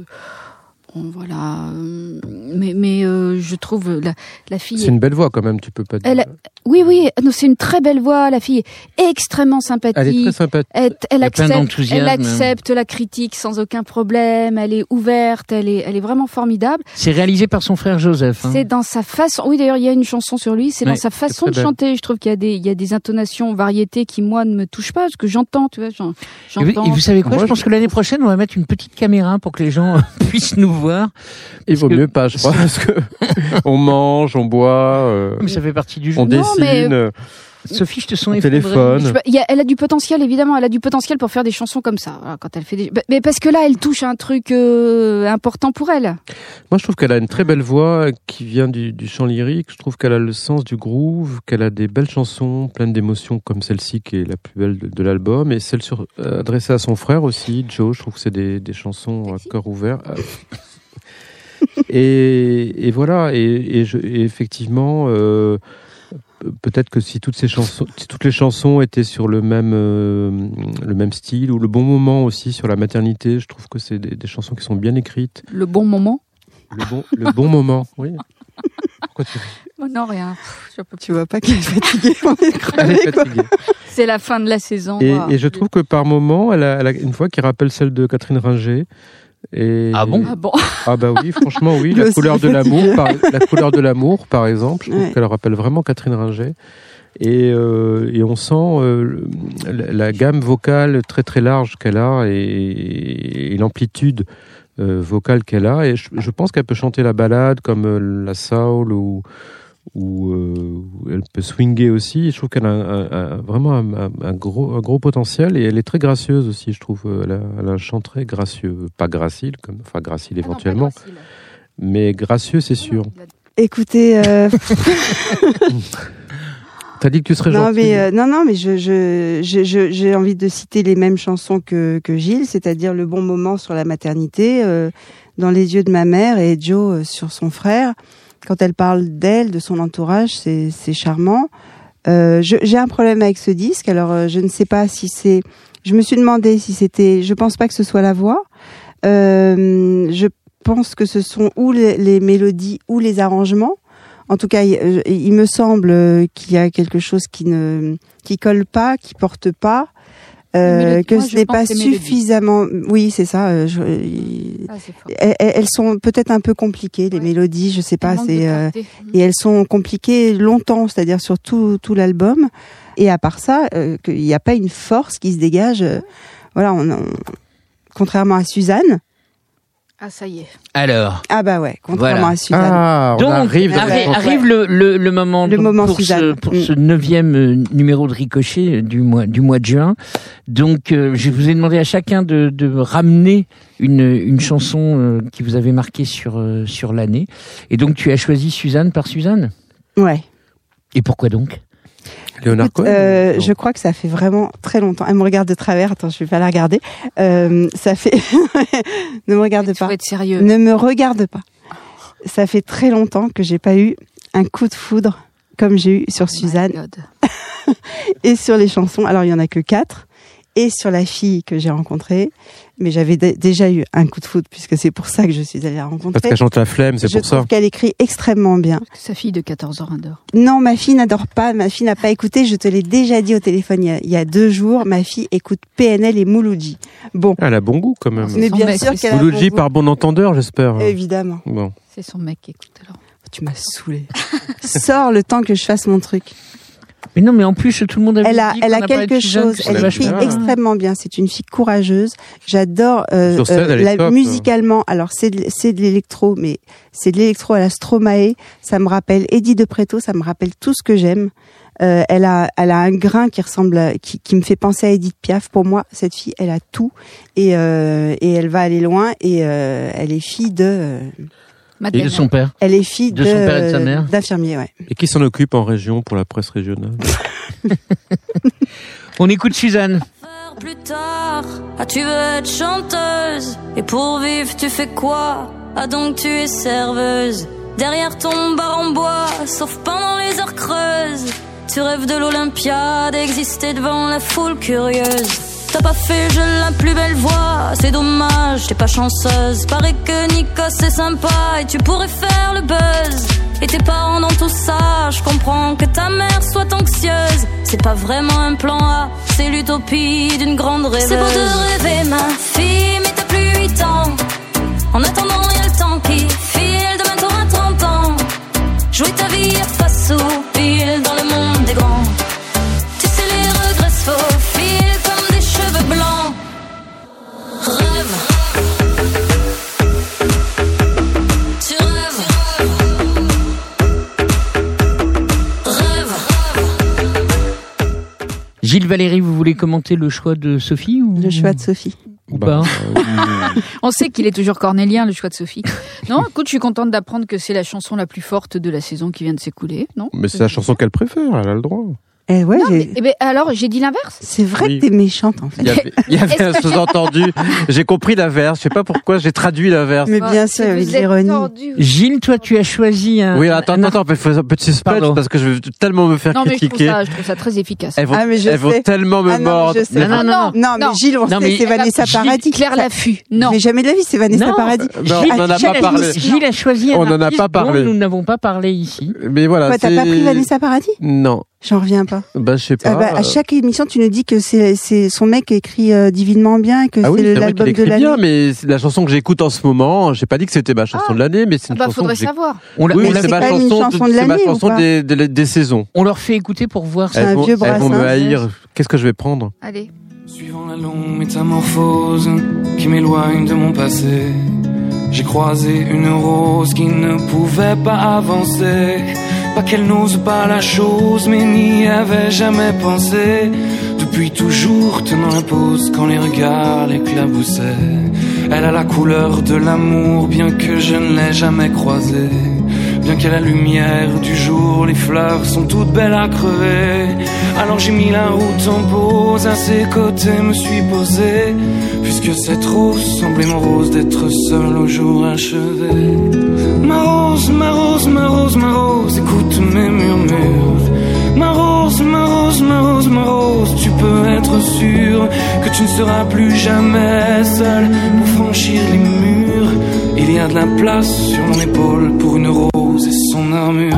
[SPEAKER 3] Bon, voilà. euh, Mais, mais euh, je trouve la, la fille.
[SPEAKER 4] C'est une belle voix quand même, tu peux pas dire.
[SPEAKER 3] Elle, oui, oui, non, c'est une très belle voix. La fille est extrêmement sympathique.
[SPEAKER 4] Elle est très sympathique.
[SPEAKER 3] Elle, accepte, elle accepte la critique sans aucun problème. Elle est ouverte. Elle est, elle est vraiment formidable.
[SPEAKER 1] C'est réalisé par son frère Joseph. hein.
[SPEAKER 3] C'est dans sa façon. Oui, d'ailleurs, il y a une chanson sur lui. C'est
[SPEAKER 1] Ouais,
[SPEAKER 3] dans sa façon de
[SPEAKER 4] belle.
[SPEAKER 3] chanter. Je trouve qu'il y a des, il y a des intonations, variétés qui moi ne me touchent pas, parce que j'entends, tu vois, j'en-
[SPEAKER 1] Et vous,
[SPEAKER 3] j'entends.
[SPEAKER 1] et vous savez quoi?
[SPEAKER 4] Moi,
[SPEAKER 1] Je pense que l'année prochaine, on va mettre une petite caméra pour que les gens puissent nous voir.
[SPEAKER 4] Il vaut
[SPEAKER 1] que-
[SPEAKER 4] mieux pas, je crois, parce que on mange, on boit, euh,
[SPEAKER 1] Mais ça fait partie du jeu.
[SPEAKER 4] on
[SPEAKER 3] Non, mais-
[SPEAKER 4] dessine. euh,
[SPEAKER 1] Sophie, je te sens
[SPEAKER 4] téléphone.
[SPEAKER 3] Pas, elle a du potentiel, évidemment. Elle a du potentiel pour faire des chansons comme ça. voilà, quand elle fait des... Mais parce que là, elle touche un truc euh, important pour elle.
[SPEAKER 4] Moi, je trouve qu'elle a une très belle voix qui vient du, du chant lyrique. Je trouve qu'elle a le sens du groove, qu'elle a des belles chansons pleines d'émotions comme celle-ci qui est la plus belle de, de l'album et celle sur, euh, adressée à son frère aussi, Joe. Je trouve que c'est des, des chansons à cœur ouvert. Et, et voilà. Et, et je- et effectivement, euh, pe- peut-être que si toutes ces chansons, si toutes les chansons étaient sur le même euh, le même style ou le bon moment aussi sur la maternité, je trouve que c'est des, des chansons qui sont bien écrites.
[SPEAKER 3] Le bon moment?
[SPEAKER 4] Le bon, le bon moment, oui. Pourquoi tu
[SPEAKER 3] Oh non, rien. Je peux.
[SPEAKER 2] Tu vois pas qu'elle est fatiguée, on est
[SPEAKER 4] Elle est
[SPEAKER 2] crevé, quoi.
[SPEAKER 4] fatiguée.
[SPEAKER 3] C'est la fin de la saison.
[SPEAKER 4] Et, je trouve que par moment, elle a, elle a une voix qui rappelle celle de Catherine Ringer. Et
[SPEAKER 1] Ah bon
[SPEAKER 3] Ah bon
[SPEAKER 4] Ah bah oui, franchement oui, la couleur de l'amour, par, la couleur de l'amour, par exemple, je trouve
[SPEAKER 2] Ouais.
[SPEAKER 4] qu'elle rappelle vraiment Catherine Ringer. Et, euh, et on sent euh, la, la gamme vocale très très large qu'elle a et, et l'amplitude euh, vocale qu'elle a. Et je, je pense qu'elle peut chanter la balade comme euh, la soul ou ou euh, elle peut swinger aussi. Je trouve qu'elle a un- un- un- vraiment un, gros, un gros potentiel et elle est très gracieuse aussi, je trouve. Elle a, elle a un chant très gracieux, pas gracile, comme, enfin gracile
[SPEAKER 3] Ah non,
[SPEAKER 4] éventuellement,
[SPEAKER 3] gracile.
[SPEAKER 4] mais gracieux c'est sûr.
[SPEAKER 2] Écoutez, euh,
[SPEAKER 4] T'as dit que tu serais
[SPEAKER 2] non
[SPEAKER 4] gentil.
[SPEAKER 2] mais euh, non non mais je je je- je- j'ai envie de citer les mêmes chansons que que Gilles, c'est-à-dire le bon moment sur la maternité, euh, dans les yeux de ma mère et Joe euh, sur son frère. Quand elle parle d'elle, de son entourage, c'est charmant. Euh, j'ai un problème avec ce disque. Alors, euh, je ne sais pas si c'est Je me suis demandé si c'était. Je pense pas que ce soit la voix. Euh, je pense que ce sont ou les, mélodies ou les arrangements. En tout cas, il, il me semble qu'il y a quelque chose qui ne qui colle pas, qui porte pas. Euh, que
[SPEAKER 3] moi,
[SPEAKER 2] ce n'est pas suffisamment. Oui, c'est ça. euh, je-
[SPEAKER 3] Ah,
[SPEAKER 2] elles, elles sont peut-être un peu compliquées, les
[SPEAKER 3] Ouais.
[SPEAKER 2] mélodies. Je sais pas. C'est euh, et elles sont compliquées longtemps, c'est-à-dire sur tout, tout l'album. Et à part ça, euh, qu'il n'y a pas une force qui se dégage. euh, voilà, on, on- contrairement à Suzanne.
[SPEAKER 3] Ah, ça y est.
[SPEAKER 1] Alors,
[SPEAKER 2] Ah bah ouais, contrairement
[SPEAKER 1] Voilà.
[SPEAKER 2] à Suzanne.
[SPEAKER 4] Ah, on
[SPEAKER 1] donc
[SPEAKER 4] arrive dans
[SPEAKER 1] arri-
[SPEAKER 2] Ouais.
[SPEAKER 1] arrive le, le, le moment,
[SPEAKER 2] Le
[SPEAKER 1] donc,
[SPEAKER 2] moment
[SPEAKER 1] pour, ce, pour
[SPEAKER 2] Mm.
[SPEAKER 1] ce neuvième euh, numéro de Ricochet du mois, du mois de juin. Donc, euh, je vous ai demandé à chacun de, de ramener une, une chanson euh, qui vous avait marqué sur, euh, sur l'année. Et donc, tu as choisi Suzanne par Suzanne?
[SPEAKER 2] Ouais.
[SPEAKER 1] Et pourquoi donc?
[SPEAKER 4] Léonard
[SPEAKER 2] Écoute,
[SPEAKER 4] Cohen
[SPEAKER 2] euh, je crois que ça fait vraiment très longtemps. Elle me regarde de travers. Attends, je vais pas la regarder. Euh, ça fait. ne me regarde pas.
[SPEAKER 3] être sérieux.
[SPEAKER 2] Ne me regarde pas. Ça fait très longtemps que j'ai pas eu un coup de foudre comme j'ai eu sur
[SPEAKER 3] Oh
[SPEAKER 2] Suzanne et sur les chansons. Alors il y en a que quatre et sur la fille que j'ai rencontrée, mais j'avais dé- déjà eu un coup de foudre puisque c'est pour ça que je suis allée la
[SPEAKER 4] Parce
[SPEAKER 2] rencontrer.
[SPEAKER 4] qu'elle chante la flemme, c'est
[SPEAKER 2] je
[SPEAKER 4] pour ça.
[SPEAKER 2] trouve qu'elle écrit extrêmement bien.
[SPEAKER 3] Sa fille de 14 ans adore.
[SPEAKER 2] Non, ma fille n'adore pas. Ma fille n'a pas écouté. Je te l'ai déjà dit au téléphone il y, a, il y a deux jours. Ma fille écoute PNL et Mouloudji. Bon,
[SPEAKER 4] Elle a bon goût quand même.
[SPEAKER 2] Mais bien sûr qu'elle a bon
[SPEAKER 4] Mouloudji par bon entendeur, j'espère.
[SPEAKER 2] Évidemment.
[SPEAKER 4] Bon.
[SPEAKER 3] C'est son mec qui écoute alors.
[SPEAKER 2] Tu m'as saoulé. Sors le temps que je fasse mon truc.
[SPEAKER 1] Mais non, mais en plus, tout le monde a
[SPEAKER 2] Elle a,
[SPEAKER 1] dit
[SPEAKER 2] elle a quelque chose. Elle écrit
[SPEAKER 1] bien.
[SPEAKER 2] extrêmement bien. C'est une fille courageuse. J'adore euh, la-
[SPEAKER 4] top.
[SPEAKER 2] musicalement. Alors c'est de, c'est de l'électro, mais c'est de l'électro à la Stromae. Ça me rappelle Eddie de Preto. Ça me rappelle tout ce que j'aime. Euh, elle a, elle a un grain qui ressemble, à- qui, qui me fait penser à Edith Piaf. Pour moi, cette fille, elle a tout et euh, et elle va aller loin. Et euh, elle est fille de, euh,
[SPEAKER 1] Et
[SPEAKER 3] Madeleine.
[SPEAKER 1] de son père.
[SPEAKER 2] elle est fille
[SPEAKER 1] De
[SPEAKER 2] de,
[SPEAKER 1] son père et de sa mère.
[SPEAKER 2] d'infirmier, ouais.
[SPEAKER 4] Et qui s'en occupe en région pour la presse régionale
[SPEAKER 1] On écoute Suzanne.
[SPEAKER 8] Plus tard, ah tu veux être chanteuse Et pour vivre tu fais quoi? Ah donc tu es serveuse Derrière ton bar en bois, sauf pendant les heures creuses Tu rêves de l'Olympiade, exister devant la foule curieuse T'as pas fait je la plus belle voix, c'est dommage, t'es pas chanceuse. Paraît que Nikos c'est sympa. Et tu pourrais faire le buzz. Et tes parents dans tout ça, je comprends que ta mère soit anxieuse. C'est pas vraiment un plan A, c'est l'utopie d'une grande rêveuse. C'est pour te rêver ma fille, mais t'as plus 8 ans. En attendant y a le temps qui file, demain t'auras 30 ans. Jouer ta
[SPEAKER 1] Gilles Valéry, vous voulez commenter le choix de Sophie ou
[SPEAKER 2] Le choix de Sophie.
[SPEAKER 1] ou
[SPEAKER 4] Bah,
[SPEAKER 1] pas
[SPEAKER 4] euh,
[SPEAKER 3] On sait qu'il est toujours cornélien, le choix de Sophie. Non, écoute, je suis contente d'apprendre que c'est la chanson la plus forte de la saison qui vient de s'écouler, non?
[SPEAKER 4] Mais c'est la chanson qu'elle préfère, elle a le droit.
[SPEAKER 2] Eh ouais,
[SPEAKER 3] Non, mais, eh ben, alors, j'ai dit l'inverse
[SPEAKER 2] c'est vrai
[SPEAKER 4] Oui.
[SPEAKER 2] que t'es méchante en fait.
[SPEAKER 4] Il y avait, il y avait un sous-entendu. J'ai compris l'inverse. Je sais pas pourquoi j'ai traduit l'inverse.
[SPEAKER 2] Mais bien
[SPEAKER 3] Ah,
[SPEAKER 2] sûr, avec
[SPEAKER 3] vous êtes
[SPEAKER 2] l'ironie.
[SPEAKER 1] Gilles, toi, tu as choisi un.
[SPEAKER 4] Oui, attends,
[SPEAKER 1] un-
[SPEAKER 4] attends, attends, fais un peu de suspense
[SPEAKER 1] Pardon.
[SPEAKER 4] parce que je vais tellement me faire
[SPEAKER 3] Non, mais je trouve,
[SPEAKER 4] critiquer.
[SPEAKER 3] ça, je trouve ça très efficace.
[SPEAKER 4] Elles vont,
[SPEAKER 2] Ah, mais je
[SPEAKER 4] elles vont tellement me
[SPEAKER 2] Ah
[SPEAKER 4] mordre.
[SPEAKER 1] Non, non, non,
[SPEAKER 2] Non, mais
[SPEAKER 3] Non.
[SPEAKER 2] Gilles, on
[SPEAKER 1] Non,
[SPEAKER 2] sait, c'est Vanessa Paradis.
[SPEAKER 3] Claire Laffut, non.
[SPEAKER 2] Mais jamais de la vie, c'est Vanessa Paradis.
[SPEAKER 4] on en a pas parlé.
[SPEAKER 1] Gilles a choisi un
[SPEAKER 4] On en a
[SPEAKER 1] artiste
[SPEAKER 4] pas parlé.
[SPEAKER 1] dont nous n'avons pas parlé ici.
[SPEAKER 4] Mais voilà.
[SPEAKER 2] T'as pas pris Vanessa Paradis?
[SPEAKER 4] Non.
[SPEAKER 2] J'en reviens pas.
[SPEAKER 4] Bah, je sais pas.
[SPEAKER 2] Ah bah, à chaque émission, tu nous dis que c'est c'est son mec écrit euh, divinement bien et que
[SPEAKER 4] Ah oui,
[SPEAKER 2] c'est
[SPEAKER 4] c'est
[SPEAKER 2] l'album de l'année.
[SPEAKER 4] bien, mais c'est la chanson que j'écoute en ce moment, j'ai pas dit que c'était ma chanson de l'année, mais c'est
[SPEAKER 3] Ah
[SPEAKER 4] une
[SPEAKER 3] bah,
[SPEAKER 4] chanson
[SPEAKER 3] faudrait
[SPEAKER 4] que
[SPEAKER 3] savoir.
[SPEAKER 1] On, l'a-
[SPEAKER 4] Oui,
[SPEAKER 1] on l'a-
[SPEAKER 4] c'est ma chanson,
[SPEAKER 2] chanson
[SPEAKER 4] de-
[SPEAKER 2] de
[SPEAKER 4] c'est ma chanson des, des, des saisons.
[SPEAKER 1] on leur fait écouter pour voir
[SPEAKER 2] C'est
[SPEAKER 1] ça.
[SPEAKER 2] un
[SPEAKER 4] Elles vont,
[SPEAKER 2] vieux
[SPEAKER 4] elles vont me haïr. Qu'est-ce que je vais prendre?
[SPEAKER 3] Allez.
[SPEAKER 10] Suivant la longue métamorphose qui m'éloigne de mon passé, j'ai croisé une rose qui ne pouvait pas avancer. Qu'elle n'ose pas la chose, mais n'y avait jamais pensé. Depuis toujours tenant la pose quand les regards l'éclaboussaient. Elle a la couleur de l'amour, bien que je ne l'ai jamais croisée. Bien qu'à la lumière du jour, les fleurs sont toutes belles à crever. Alors j'ai mis la route en pause, à ses côtés me suis posé. Puisque cette rose semblait mon rose d'être seul au jour achevé. Ma rose, ma rose, ma rose, ma rose, écoute mes murmures. Ma rose, ma rose, ma rose, ma rose, tu peux être sûr que tu ne seras plus jamais seul pour franchir les murs. Il y a de la place sur mon épaule pour une rose son armure.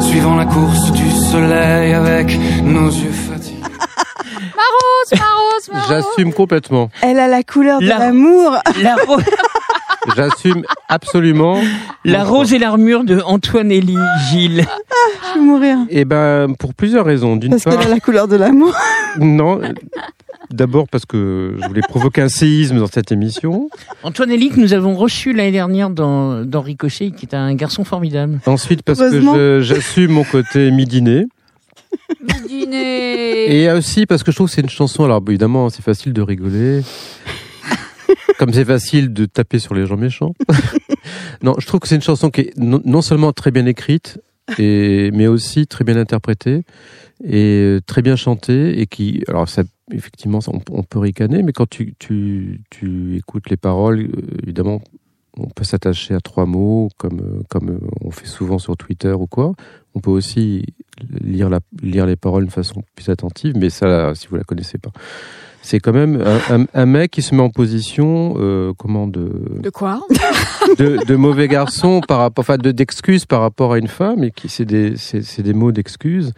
[SPEAKER 10] Suivant la course du soleil avec nos yeux fatigués.
[SPEAKER 3] Ma rose, ma rose, ma rose.
[SPEAKER 4] J'assume complètement.
[SPEAKER 2] Elle a la couleur de
[SPEAKER 1] La-
[SPEAKER 2] l'amour.
[SPEAKER 1] La,
[SPEAKER 4] J'assume absolument.
[SPEAKER 1] la rose et l'armure de Antoine Elie Gilles.
[SPEAKER 2] Je vais mourir.
[SPEAKER 4] Et ben pour plusieurs raisons. D'une
[SPEAKER 2] Parce
[SPEAKER 4] part,
[SPEAKER 2] qu'elle a la couleur de l'amour.
[SPEAKER 4] non. euh, D'abord parce que je voulais provoquer un séisme dans cette émission.
[SPEAKER 1] Antoine Elie que nous avons reçu l'année dernière dans, dans Ricochet, qui est un garçon formidable.
[SPEAKER 4] Ensuite parce que je- j'assume mon côté.
[SPEAKER 3] Le dîner.
[SPEAKER 4] Et aussi parce que je trouve que c'est une chanson. Alors évidemment, c'est facile de rigoler. Comme c'est facile de taper sur les gens méchants. non, je trouve que c'est une chanson qui est non, seulement très bien écrite, mais aussi très bien interprétée et euh, très bien chantée et qui, alors effectivement, on, peut ricaner, mais quand tu, écoutes les paroles, euh, évidemment, on peut s'attacher à trois mots, comme, euh, on fait souvent sur Twitter ou quoi. On peut aussi lire, lire les paroles d'une façon plus attentive, mais ça, si vous la connaissez pas. C'est quand même un, un- un mec qui se met en position, euh, comment de,
[SPEAKER 3] De quoi
[SPEAKER 4] de, de mauvais garçon par rapport, enfin, de d'excuses par rapport à une femme, et qui c'est des, c'est, c'est des mots d'excuses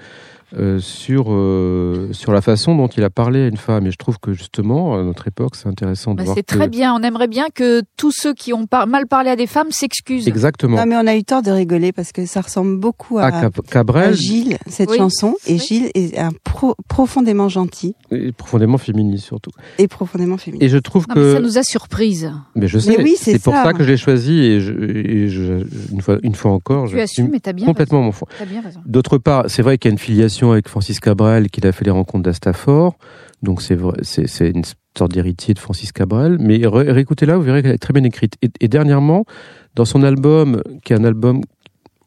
[SPEAKER 4] euh, sur euh, sur la façon dont il a parlé à une femme. Et je trouve que justement, à notre époque, c'est intéressant de
[SPEAKER 3] Bah,
[SPEAKER 4] voir
[SPEAKER 3] C'est
[SPEAKER 4] que-
[SPEAKER 3] très bien. On aimerait bien que tous ceux qui ont par- mal parlé à des femmes s'excusent.
[SPEAKER 4] Exactement.
[SPEAKER 2] Non, mais on a eu tort de rigoler parce que ça ressemble beaucoup à,
[SPEAKER 4] à Cap-
[SPEAKER 2] à
[SPEAKER 4] Cabrel,
[SPEAKER 2] Gilles, cette
[SPEAKER 3] Oui.
[SPEAKER 2] chanson. Et
[SPEAKER 3] Oui.
[SPEAKER 2] Gilles est un pro- profondément gentil
[SPEAKER 4] et profondément féministe surtout.
[SPEAKER 2] et profondément féminin.
[SPEAKER 4] Et je trouve
[SPEAKER 3] Non, mais
[SPEAKER 4] que
[SPEAKER 3] ça nous a surprise.
[SPEAKER 4] Mais je sais,
[SPEAKER 2] Mais oui, c'est
[SPEAKER 4] c'est pour
[SPEAKER 2] ça.
[SPEAKER 4] que je l'ai choisi et, je, et je- une, fois, une fois encore,
[SPEAKER 3] Tu
[SPEAKER 4] je
[SPEAKER 3] assumes, mais t'as bien
[SPEAKER 4] complètement mon fond.
[SPEAKER 3] raison. T'as bien raison.
[SPEAKER 4] D'autre part, c'est vrai qu'il y a une filiation avec Francis Cabrel, qu'il a fait les rencontres d'Astafor, donc c'est une sorte d'héritier de Francis Cabrel. Mais ré- réécoutez-la, vous verrez qu'elle est très bien écrite. Et, et dernièrement, dans son album, qui est un album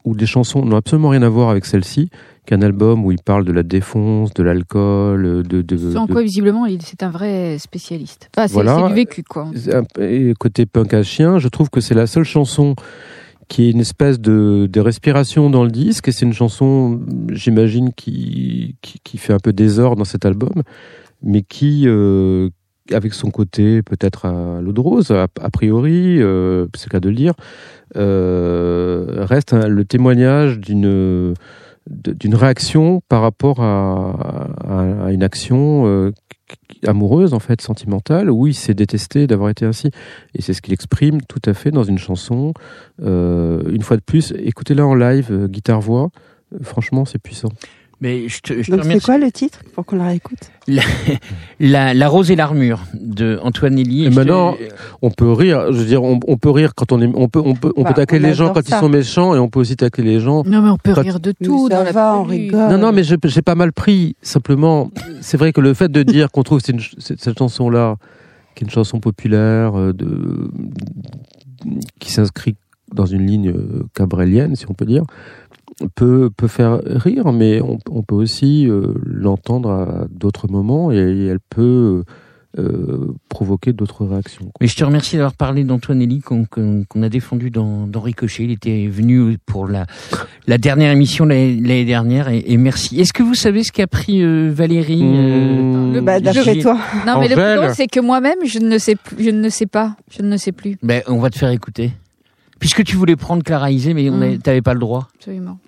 [SPEAKER 4] où les chansons n'ont absolument rien à voir avec celle-ci, qui est un album où il parle de la défonce, de l'alcool, de, de,
[SPEAKER 3] quoi, visiblement, c'est un vrai spécialiste. Enfin, c'est
[SPEAKER 4] Voilà.
[SPEAKER 3] du vécu, quoi.
[SPEAKER 4] Et côté punk à chien, je trouve que c'est la seule chanson qui est une espèce de, de respiration dans le disque. Et c'est une chanson, j'imagine, qui, qui, qui fait un peu désordre dans cet album, mais qui, euh, avec son côté peut-être à l'eau de rose, a, priori, euh, c'est le cas de le dire, euh, reste le témoignage d'une d'une réaction par rapport à, à- à une action euh, amoureuse en fait sentimentale où il s'est détesté d'avoir été ainsi. Et c'est ce qu'il exprime tout à fait dans une chanson Euh, une fois de plus écoutez-la en live euh, guitare voix Euh, franchement c'est puissant
[SPEAKER 1] Mais je te, je te
[SPEAKER 2] Donc c'est quoi le titre pour qu'on la réécoute?
[SPEAKER 1] La, la rose et l'armure de Antoine Elie.
[SPEAKER 4] Et
[SPEAKER 1] te-
[SPEAKER 4] maintenant, on peut rire je veux dire on, on peut rire quand on est on peut on peut on
[SPEAKER 2] Bah,
[SPEAKER 4] peut tacler
[SPEAKER 2] on
[SPEAKER 4] les gens quand
[SPEAKER 2] ça.
[SPEAKER 4] ils sont méchants et on peut aussi tacler les gens
[SPEAKER 3] Non, mais on peut
[SPEAKER 4] Quand-
[SPEAKER 3] rire de tout
[SPEAKER 2] ça
[SPEAKER 3] dans la
[SPEAKER 2] va, on rigole.
[SPEAKER 4] Non, non, mais j'ai pas mal pris. Simplement, c'est vrai que le fait de dire qu'on trouve une cette chanson-là, qui est une chanson populaire, euh, de, qui s'inscrit dans une ligne euh, cabrelienne, si on peut dire, peut, peut faire rire, mais on, on peut aussi euh, l'entendre à d'autres moments et, elle peut euh, provoquer d'autres réactions.
[SPEAKER 1] Mais je te remercie d'avoir parlé d'Antoine Elie qu'on qu'on- qu'on a défendu dans, dans Ricochet. Il était venu pour la, la dernière émission l'année dernière et, et merci. Est-ce que vous savez ce qu'a pris euh, Valérie euh,
[SPEAKER 4] Mmh.
[SPEAKER 3] le-
[SPEAKER 2] Bah, d'après toi.
[SPEAKER 3] Non, mais le plus drôle, c'est que moi-même, je ne sais plus, je ne sais pas, je ne sais plus.
[SPEAKER 1] ben, On va te faire écouter. Puisque tu voulais prendre Clara Isé, mais on
[SPEAKER 3] Mm.
[SPEAKER 1] avait- t'avais pas le droit.
[SPEAKER 3] Absolument.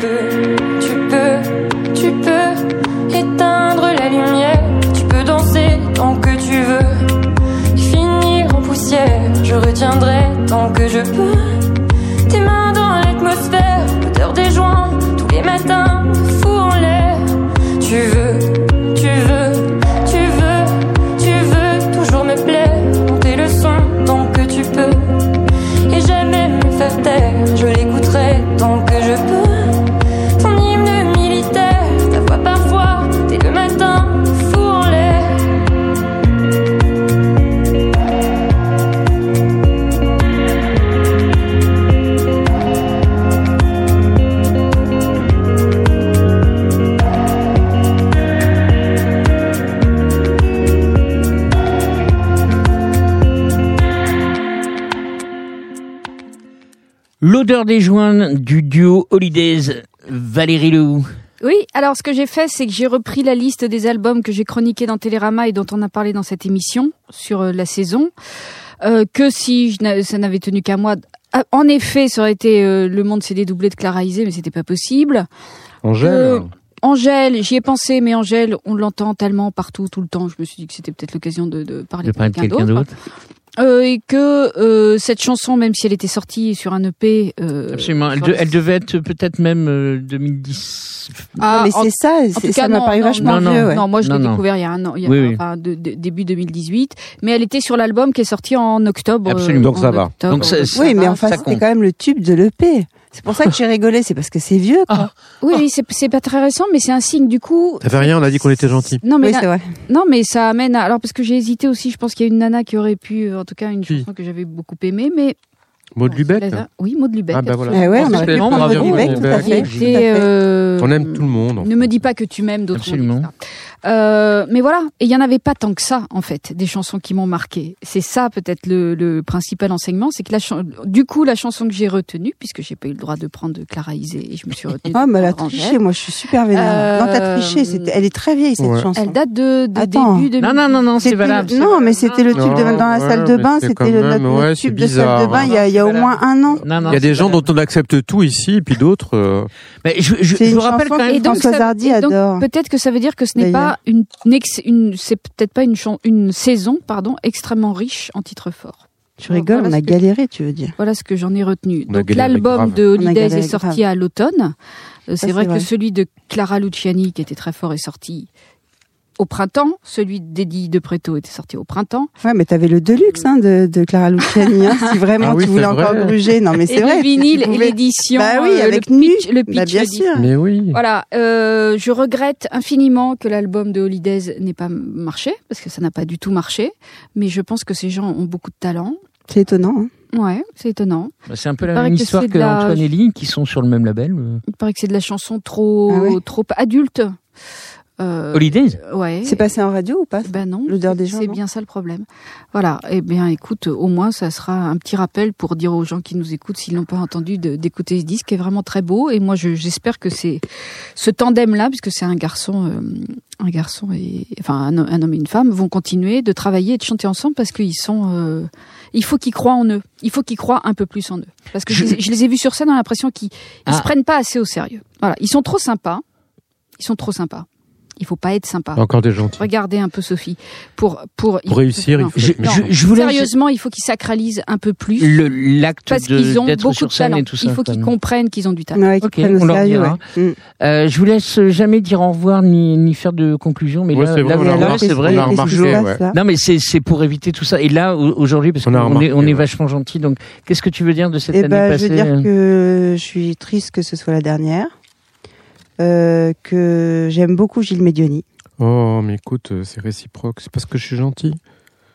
[SPEAKER 9] Tu peux, tu peux, tu peux éteindre la lumière. Tu peux danser tant que tu veux. Finir en poussière, je retiendrai tant que je peux. Tes mains dans l'atmosphère, l'odeur des joints. Tous les matins, fou en l'air. Tu veux,
[SPEAKER 1] L'odeur des joints du duo Holidays, Valérie Lehoux.
[SPEAKER 3] Oui, alors ce que j'ai fait, c'est que j'ai repris la liste des albums que j'ai chroniqués dans Télérama et dont on a parlé dans cette émission sur euh, la saison. Euh, que si je ça n'avait tenu qu'à moi. Ah, En effet, ça aurait été euh, Le Monde s'est dédoublé de Clara Isé, mais c'était pas possible.
[SPEAKER 4] Angèle.
[SPEAKER 3] Euh, Angèle, j'y ai pensé, mais Angèle, on l'entend tellement partout, tout le temps. Je me suis dit que c'était peut-être l'occasion de, de parler
[SPEAKER 1] De
[SPEAKER 3] quelqu'un d'autre. Euh, et que euh, cette chanson, même si elle était sortie sur un EP, euh,
[SPEAKER 1] Absolument. Elle, de- devait être peut-être même euh, 2010.
[SPEAKER 3] Ah,
[SPEAKER 2] mais
[SPEAKER 3] en-
[SPEAKER 2] c'est ça,
[SPEAKER 3] en
[SPEAKER 2] c'est-
[SPEAKER 3] tout
[SPEAKER 2] ça m'a
[SPEAKER 3] non,
[SPEAKER 2] paru
[SPEAKER 3] non,
[SPEAKER 2] vachement
[SPEAKER 1] non,
[SPEAKER 2] vieux. ouais.
[SPEAKER 3] Non, moi je l'ai découvert il y a un an, il y a,
[SPEAKER 1] Oui, oui.
[SPEAKER 3] enfin, de- de- début 2018, mais elle était sur l'album qui est sorti en octobre.
[SPEAKER 1] Absolument.
[SPEAKER 3] euh,
[SPEAKER 4] Donc ça
[SPEAKER 3] en
[SPEAKER 4] va.
[SPEAKER 3] octobre.
[SPEAKER 1] Donc ça- ça
[SPEAKER 2] Oui, mais
[SPEAKER 1] va,
[SPEAKER 2] enfin, c'était quand même le tube de l'EP. C'est pour ça que j'ai rigolé, c'est parce que c'est vieux, quoi.
[SPEAKER 3] Oui, oui, c'est pas très récent, mais c'est un signe du coup.
[SPEAKER 4] Ça fait rien, on a dit qu'on était gentils.
[SPEAKER 3] Non, mais
[SPEAKER 2] oui, c'est vrai.
[SPEAKER 3] non, mais ça amène. À... Alors parce que j'ai hésité aussi, je pense qu'il y a une nana qui aurait pu, euh, en tout cas, une chanson que j'avais beaucoup aimée, mais
[SPEAKER 4] Maud Lubeck.
[SPEAKER 3] Oui, Maud Lubeck.
[SPEAKER 4] Ah, bah voilà.
[SPEAKER 2] Eh ouais, on Maud Lubeck,
[SPEAKER 4] Maud
[SPEAKER 2] tout à fait.
[SPEAKER 3] Et, euh,
[SPEAKER 4] On aime tout le monde. en
[SPEAKER 3] Ne me dis pas que tu m'aimes d'autres.
[SPEAKER 1] Absolument.
[SPEAKER 3] etc. Euh, mais voilà, et il y en avait pas tant que ça en fait, des chansons qui m'ont marqué. C'est ça peut-être le, le principal enseignement, c'est que la chan- du coup la chanson que j'ai retenue, puisque j'ai pas eu le droit de prendre de Clara Isé et je me suis retenue.
[SPEAKER 2] Oh, mais elle a triché, moi je suis super vénère.
[SPEAKER 3] Euh,
[SPEAKER 2] Non, t'as triché, elle est très vieille cette
[SPEAKER 4] Ouais.
[SPEAKER 2] chanson.
[SPEAKER 3] Elle date de, de
[SPEAKER 2] Attends.
[SPEAKER 3] début de.
[SPEAKER 1] Non, non, non, non, c'est valable.
[SPEAKER 2] Non, mais c'était le tube de, dans la
[SPEAKER 4] ouais,
[SPEAKER 2] salle de bain, c'était le, notre,
[SPEAKER 4] ouais,
[SPEAKER 2] tube de salle de bain
[SPEAKER 4] hein.
[SPEAKER 2] il y a, il y a au moins un an.
[SPEAKER 4] Il y a des gens dont on accepte tout ici, et puis d'autres. euh,
[SPEAKER 1] Mais je, vous rappelle quand
[SPEAKER 2] que
[SPEAKER 1] même.
[SPEAKER 3] Et donc. Peut-être que ça veut dire que ce n'est pas une, c'est peut-être pas une, saison, pardon, extrêmement riche en titres forts.
[SPEAKER 2] Tu rigoles,
[SPEAKER 3] Voilà
[SPEAKER 2] on a
[SPEAKER 3] que-
[SPEAKER 2] galéré, tu veux dire.
[SPEAKER 3] Voilà ce que j'en ai retenu.
[SPEAKER 4] On
[SPEAKER 3] Donc l'album de Holidays est sorti
[SPEAKER 2] grave.
[SPEAKER 3] à l'automne. C'est vrai que
[SPEAKER 2] vrai.
[SPEAKER 3] celui de Clara Luciani, qui était très fort, est sorti au printemps. Celui d'Eddie De Preto était sorti au printemps.
[SPEAKER 2] Ouais, mais t'avais le deluxe hein, de, de Clara Luciani, hein, si vraiment
[SPEAKER 4] Ah oui,
[SPEAKER 2] tu voulais encore gruger. Non, mais c'est vrai.
[SPEAKER 3] le vinyle et
[SPEAKER 2] pouvais-
[SPEAKER 3] l'édition.
[SPEAKER 2] Bah oui,
[SPEAKER 3] euh,
[SPEAKER 2] avec
[SPEAKER 3] le
[SPEAKER 2] nu.
[SPEAKER 3] pitch, le pitch
[SPEAKER 2] Bah, bien
[SPEAKER 3] du-
[SPEAKER 2] sûr.
[SPEAKER 4] Mais oui.
[SPEAKER 3] Voilà, euh, je regrette infiniment que l'album de Holidays n'ait pas marché, parce que ça n'a pas du tout marché. Mais je pense que ces gens ont beaucoup de talent.
[SPEAKER 2] C'est étonnant. Hein.
[SPEAKER 3] Ouais, c'est étonnant.
[SPEAKER 1] Bah, C'est un peu la même
[SPEAKER 3] que
[SPEAKER 1] histoire que
[SPEAKER 3] la-
[SPEAKER 1] Antoine et Lee, qui sont sur le même label. euh.
[SPEAKER 3] Il paraît que c'est de la chanson trop,
[SPEAKER 2] Ah ouais
[SPEAKER 3] trop adulte. Euh,
[SPEAKER 1] Holidays
[SPEAKER 3] Ouais.
[SPEAKER 2] C'est passé en radio ou pas
[SPEAKER 3] Ben non.
[SPEAKER 2] L'odeur des gens,
[SPEAKER 3] C'est bien ça le problème. Voilà. Eh bien, écoute, au moins, ça sera un petit rappel pour dire aux gens qui nous écoutent, s'ils n'ont pas entendu, d'écouter ce disque, qui est vraiment très beau. Et moi, je- j'espère que c'est ce tandem-là, puisque c'est un garçon, euh, un garçon et enfin un, ho- un homme et une femme, vont continuer de travailler et de chanter ensemble parce qu'ils sont. euh, il faut qu'ils croient en eux. Il faut qu'ils croient un peu plus en eux. Parce que je,
[SPEAKER 1] Je-
[SPEAKER 3] les ai- je les ai vus sur scène, on a l'impression qu'ils ils
[SPEAKER 1] Ah.
[SPEAKER 3] se prennent pas assez au sérieux. Voilà. Ils sont trop sympas. Ils sont trop sympas. Il faut pas être sympa.
[SPEAKER 4] Encore des gentils.
[SPEAKER 3] Regardez un peu Sophie. Pour pour,
[SPEAKER 4] Pour réussir, il faut
[SPEAKER 1] Je,
[SPEAKER 4] être méchant.
[SPEAKER 1] je, je voulais
[SPEAKER 3] sérieusement, il faut qu'ils sacralisent un peu plus
[SPEAKER 1] le- l'acte
[SPEAKER 3] parce qu'ils ont
[SPEAKER 1] d'être
[SPEAKER 3] beaucoup
[SPEAKER 1] sur
[SPEAKER 3] de talent.
[SPEAKER 1] et tout ça.
[SPEAKER 3] il faut qu'ils comprennent qu'ils ont du talent.
[SPEAKER 2] Ouais, qu'ils
[SPEAKER 1] Ok,
[SPEAKER 2] prennent au
[SPEAKER 1] on leur dira.
[SPEAKER 2] ouais. Mm.
[SPEAKER 1] Euh, je vous laisse jamais dire au revoir ni, ni faire de conclusion, mais
[SPEAKER 4] Ouais,
[SPEAKER 1] là,
[SPEAKER 4] c'est vrai,
[SPEAKER 1] là,
[SPEAKER 4] on a remarqué,
[SPEAKER 1] Non, mais c'est pour éviter tout ça. Et là, au- aujourd'hui, parce qu'on est, on vachement gentil, donc qu'est-ce que tu veux dire de cette
[SPEAKER 2] Eh
[SPEAKER 1] année
[SPEAKER 2] ben, je
[SPEAKER 1] passée
[SPEAKER 2] veux dire
[SPEAKER 1] euh
[SPEAKER 2] que je suis triste que ce soit la dernière. Euh, que j'aime beaucoup Gilles Medioni.
[SPEAKER 4] Oh, mais écoute, euh, c'est réciproque. C'est parce que je suis gentil.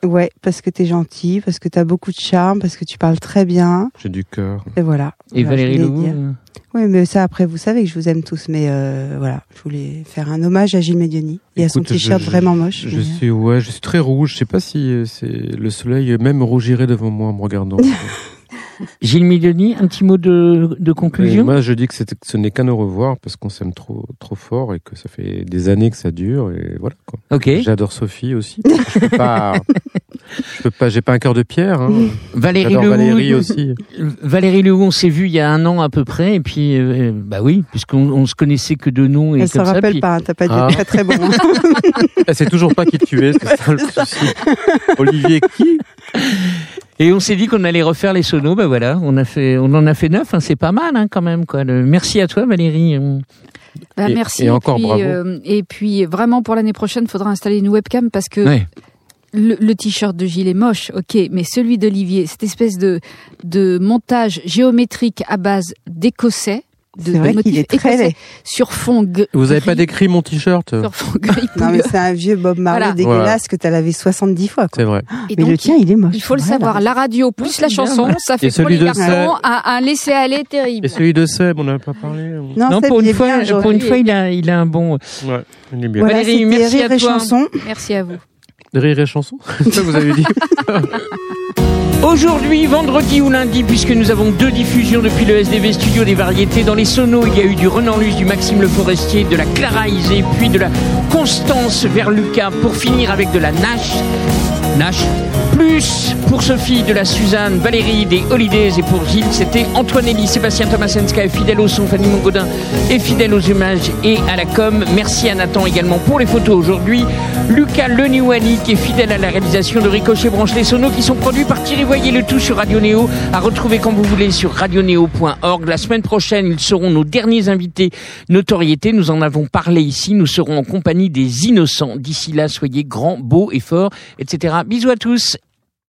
[SPEAKER 2] Ouais, parce que t'es gentil, parce que t'as beaucoup de charme, parce que tu parles très bien.
[SPEAKER 4] J'ai du cœur.
[SPEAKER 2] Et voilà.
[SPEAKER 1] Et
[SPEAKER 2] Voilà,
[SPEAKER 1] Valérie Lou euh,
[SPEAKER 2] Oui, mais ça, après, vous savez que je vous aime tous. Mais euh, voilà, je voulais faire un hommage à Gilles Medioni et à son t-shirt vraiment moche.
[SPEAKER 4] Je
[SPEAKER 2] mais,
[SPEAKER 4] suis, ouais, je suis très rouge. Je sais pas si c'est le soleil même rougirait devant moi en me regardant.
[SPEAKER 1] Gilles Milioni, un petit mot de, de
[SPEAKER 4] Et
[SPEAKER 1] conclusion
[SPEAKER 4] moi, je dis que, c'est- que ce n'est qu'un au revoir parce qu'on s'aime trop, trop fort et que ça fait des années que ça dure et voilà. Quoi.
[SPEAKER 1] Ok.
[SPEAKER 4] J'adore Sophie aussi. Je peux pas, je peux pas, j'ai pas un cœur de pierre. Hein.
[SPEAKER 1] Valérie
[SPEAKER 4] J'adore
[SPEAKER 1] Lehou,
[SPEAKER 4] Valérie aussi.
[SPEAKER 1] Valérie Lehou, on s'est vu il y a un an à peu près, et puis, euh, bah oui, puisqu'on on se connaissait que de nom et
[SPEAKER 2] Elle se
[SPEAKER 1] comme ça.
[SPEAKER 2] rappelle
[SPEAKER 1] puis-
[SPEAKER 2] pas, hein, t'as pas dit
[SPEAKER 4] Ah.
[SPEAKER 2] très très bon.
[SPEAKER 4] Elle sait toujours pas qui tu es. C'est ça le souci. Olivier qui?
[SPEAKER 1] Et on s'est dit qu'on allait refaire les sonos, bah voilà, on a fait, on en a fait neuf, hein, c'est pas mal hein, quand même quoi. Le- merci à toi Valérie.
[SPEAKER 3] Bah,
[SPEAKER 4] Et-
[SPEAKER 3] merci.
[SPEAKER 4] et encore
[SPEAKER 3] puis,
[SPEAKER 4] bravo.
[SPEAKER 3] euh, et puis vraiment pour l'année prochaine, il faudra installer une webcam parce que
[SPEAKER 1] Ouais.
[SPEAKER 3] le, le t-shirt de Gilles est moche, ok, mais celui d'Olivier, cette espèce de de montage géométrique à base d'écossais, de
[SPEAKER 2] C'est vrai
[SPEAKER 3] motifs
[SPEAKER 2] est très
[SPEAKER 3] écossais
[SPEAKER 2] laid.
[SPEAKER 3] sur fond g-
[SPEAKER 4] Vous avez pas
[SPEAKER 3] gris-
[SPEAKER 4] décrit mon t-shirt?
[SPEAKER 3] Sur fond gris
[SPEAKER 2] Non, mais c'est un vieux Bob Marley
[SPEAKER 3] Voilà.
[SPEAKER 2] dégueulasse que t'as lavé 70 fois.
[SPEAKER 4] C'est vrai.
[SPEAKER 3] Et
[SPEAKER 2] Mais
[SPEAKER 3] donc,
[SPEAKER 2] le tien, il est moche.
[SPEAKER 3] il faut le
[SPEAKER 2] vrai,
[SPEAKER 3] savoir, la radio plus la
[SPEAKER 1] bien,
[SPEAKER 3] chanson, ça fait
[SPEAKER 4] Et
[SPEAKER 3] pour les
[SPEAKER 4] de
[SPEAKER 3] garçons un, un laisser-aller terrible.
[SPEAKER 4] Et celui de Seb, on n'a pas parlé.
[SPEAKER 2] Non,
[SPEAKER 1] Non,
[SPEAKER 2] Seb,
[SPEAKER 1] pour une fois,
[SPEAKER 2] bien,
[SPEAKER 1] pour une fois, il a, il a un bon.
[SPEAKER 4] Ouais, il est bien.
[SPEAKER 2] Voilà,
[SPEAKER 1] Valérie, merci
[SPEAKER 2] Rire
[SPEAKER 1] à
[SPEAKER 2] et
[SPEAKER 1] toi.
[SPEAKER 2] chanson.
[SPEAKER 3] Merci à vous.
[SPEAKER 4] Rire et chanson C'est ça que vous avez dit
[SPEAKER 1] Aujourd'hui, vendredi ou lundi, puisque nous avons deux diffusions depuis le SDV Studio des Variétés. Dans les sonos, il y a eu du Renan Luce, du Maxime Le Forestier, de la Clara Isé, puis de la Constance vers Lucas, pour finir avec de la Nash. Nash. Plus pour Sophie de la Suzanne, Valérie des Holidays et pour Gilles, c'était Antoine Elie, Sébastien Thomasenska fidèle au son, Fanny Mongodin est fidèle aux images et à la com. Merci à Nathan également pour les photos aujourd'hui. Lucas Leniwani qui est fidèle à la réalisation de Ricochet Branche les Sonos qui sont produits par Thierry Voyer le tout sur Radio Néo à retrouver quand vous voulez sur radionéo.org. La semaine prochaine, ils seront nos derniers invités notoriété. Nous en avons parlé ici. Nous serons en compagnie des innocents. D'ici là, soyez grands, beaux et forts, etc. Bisous à tous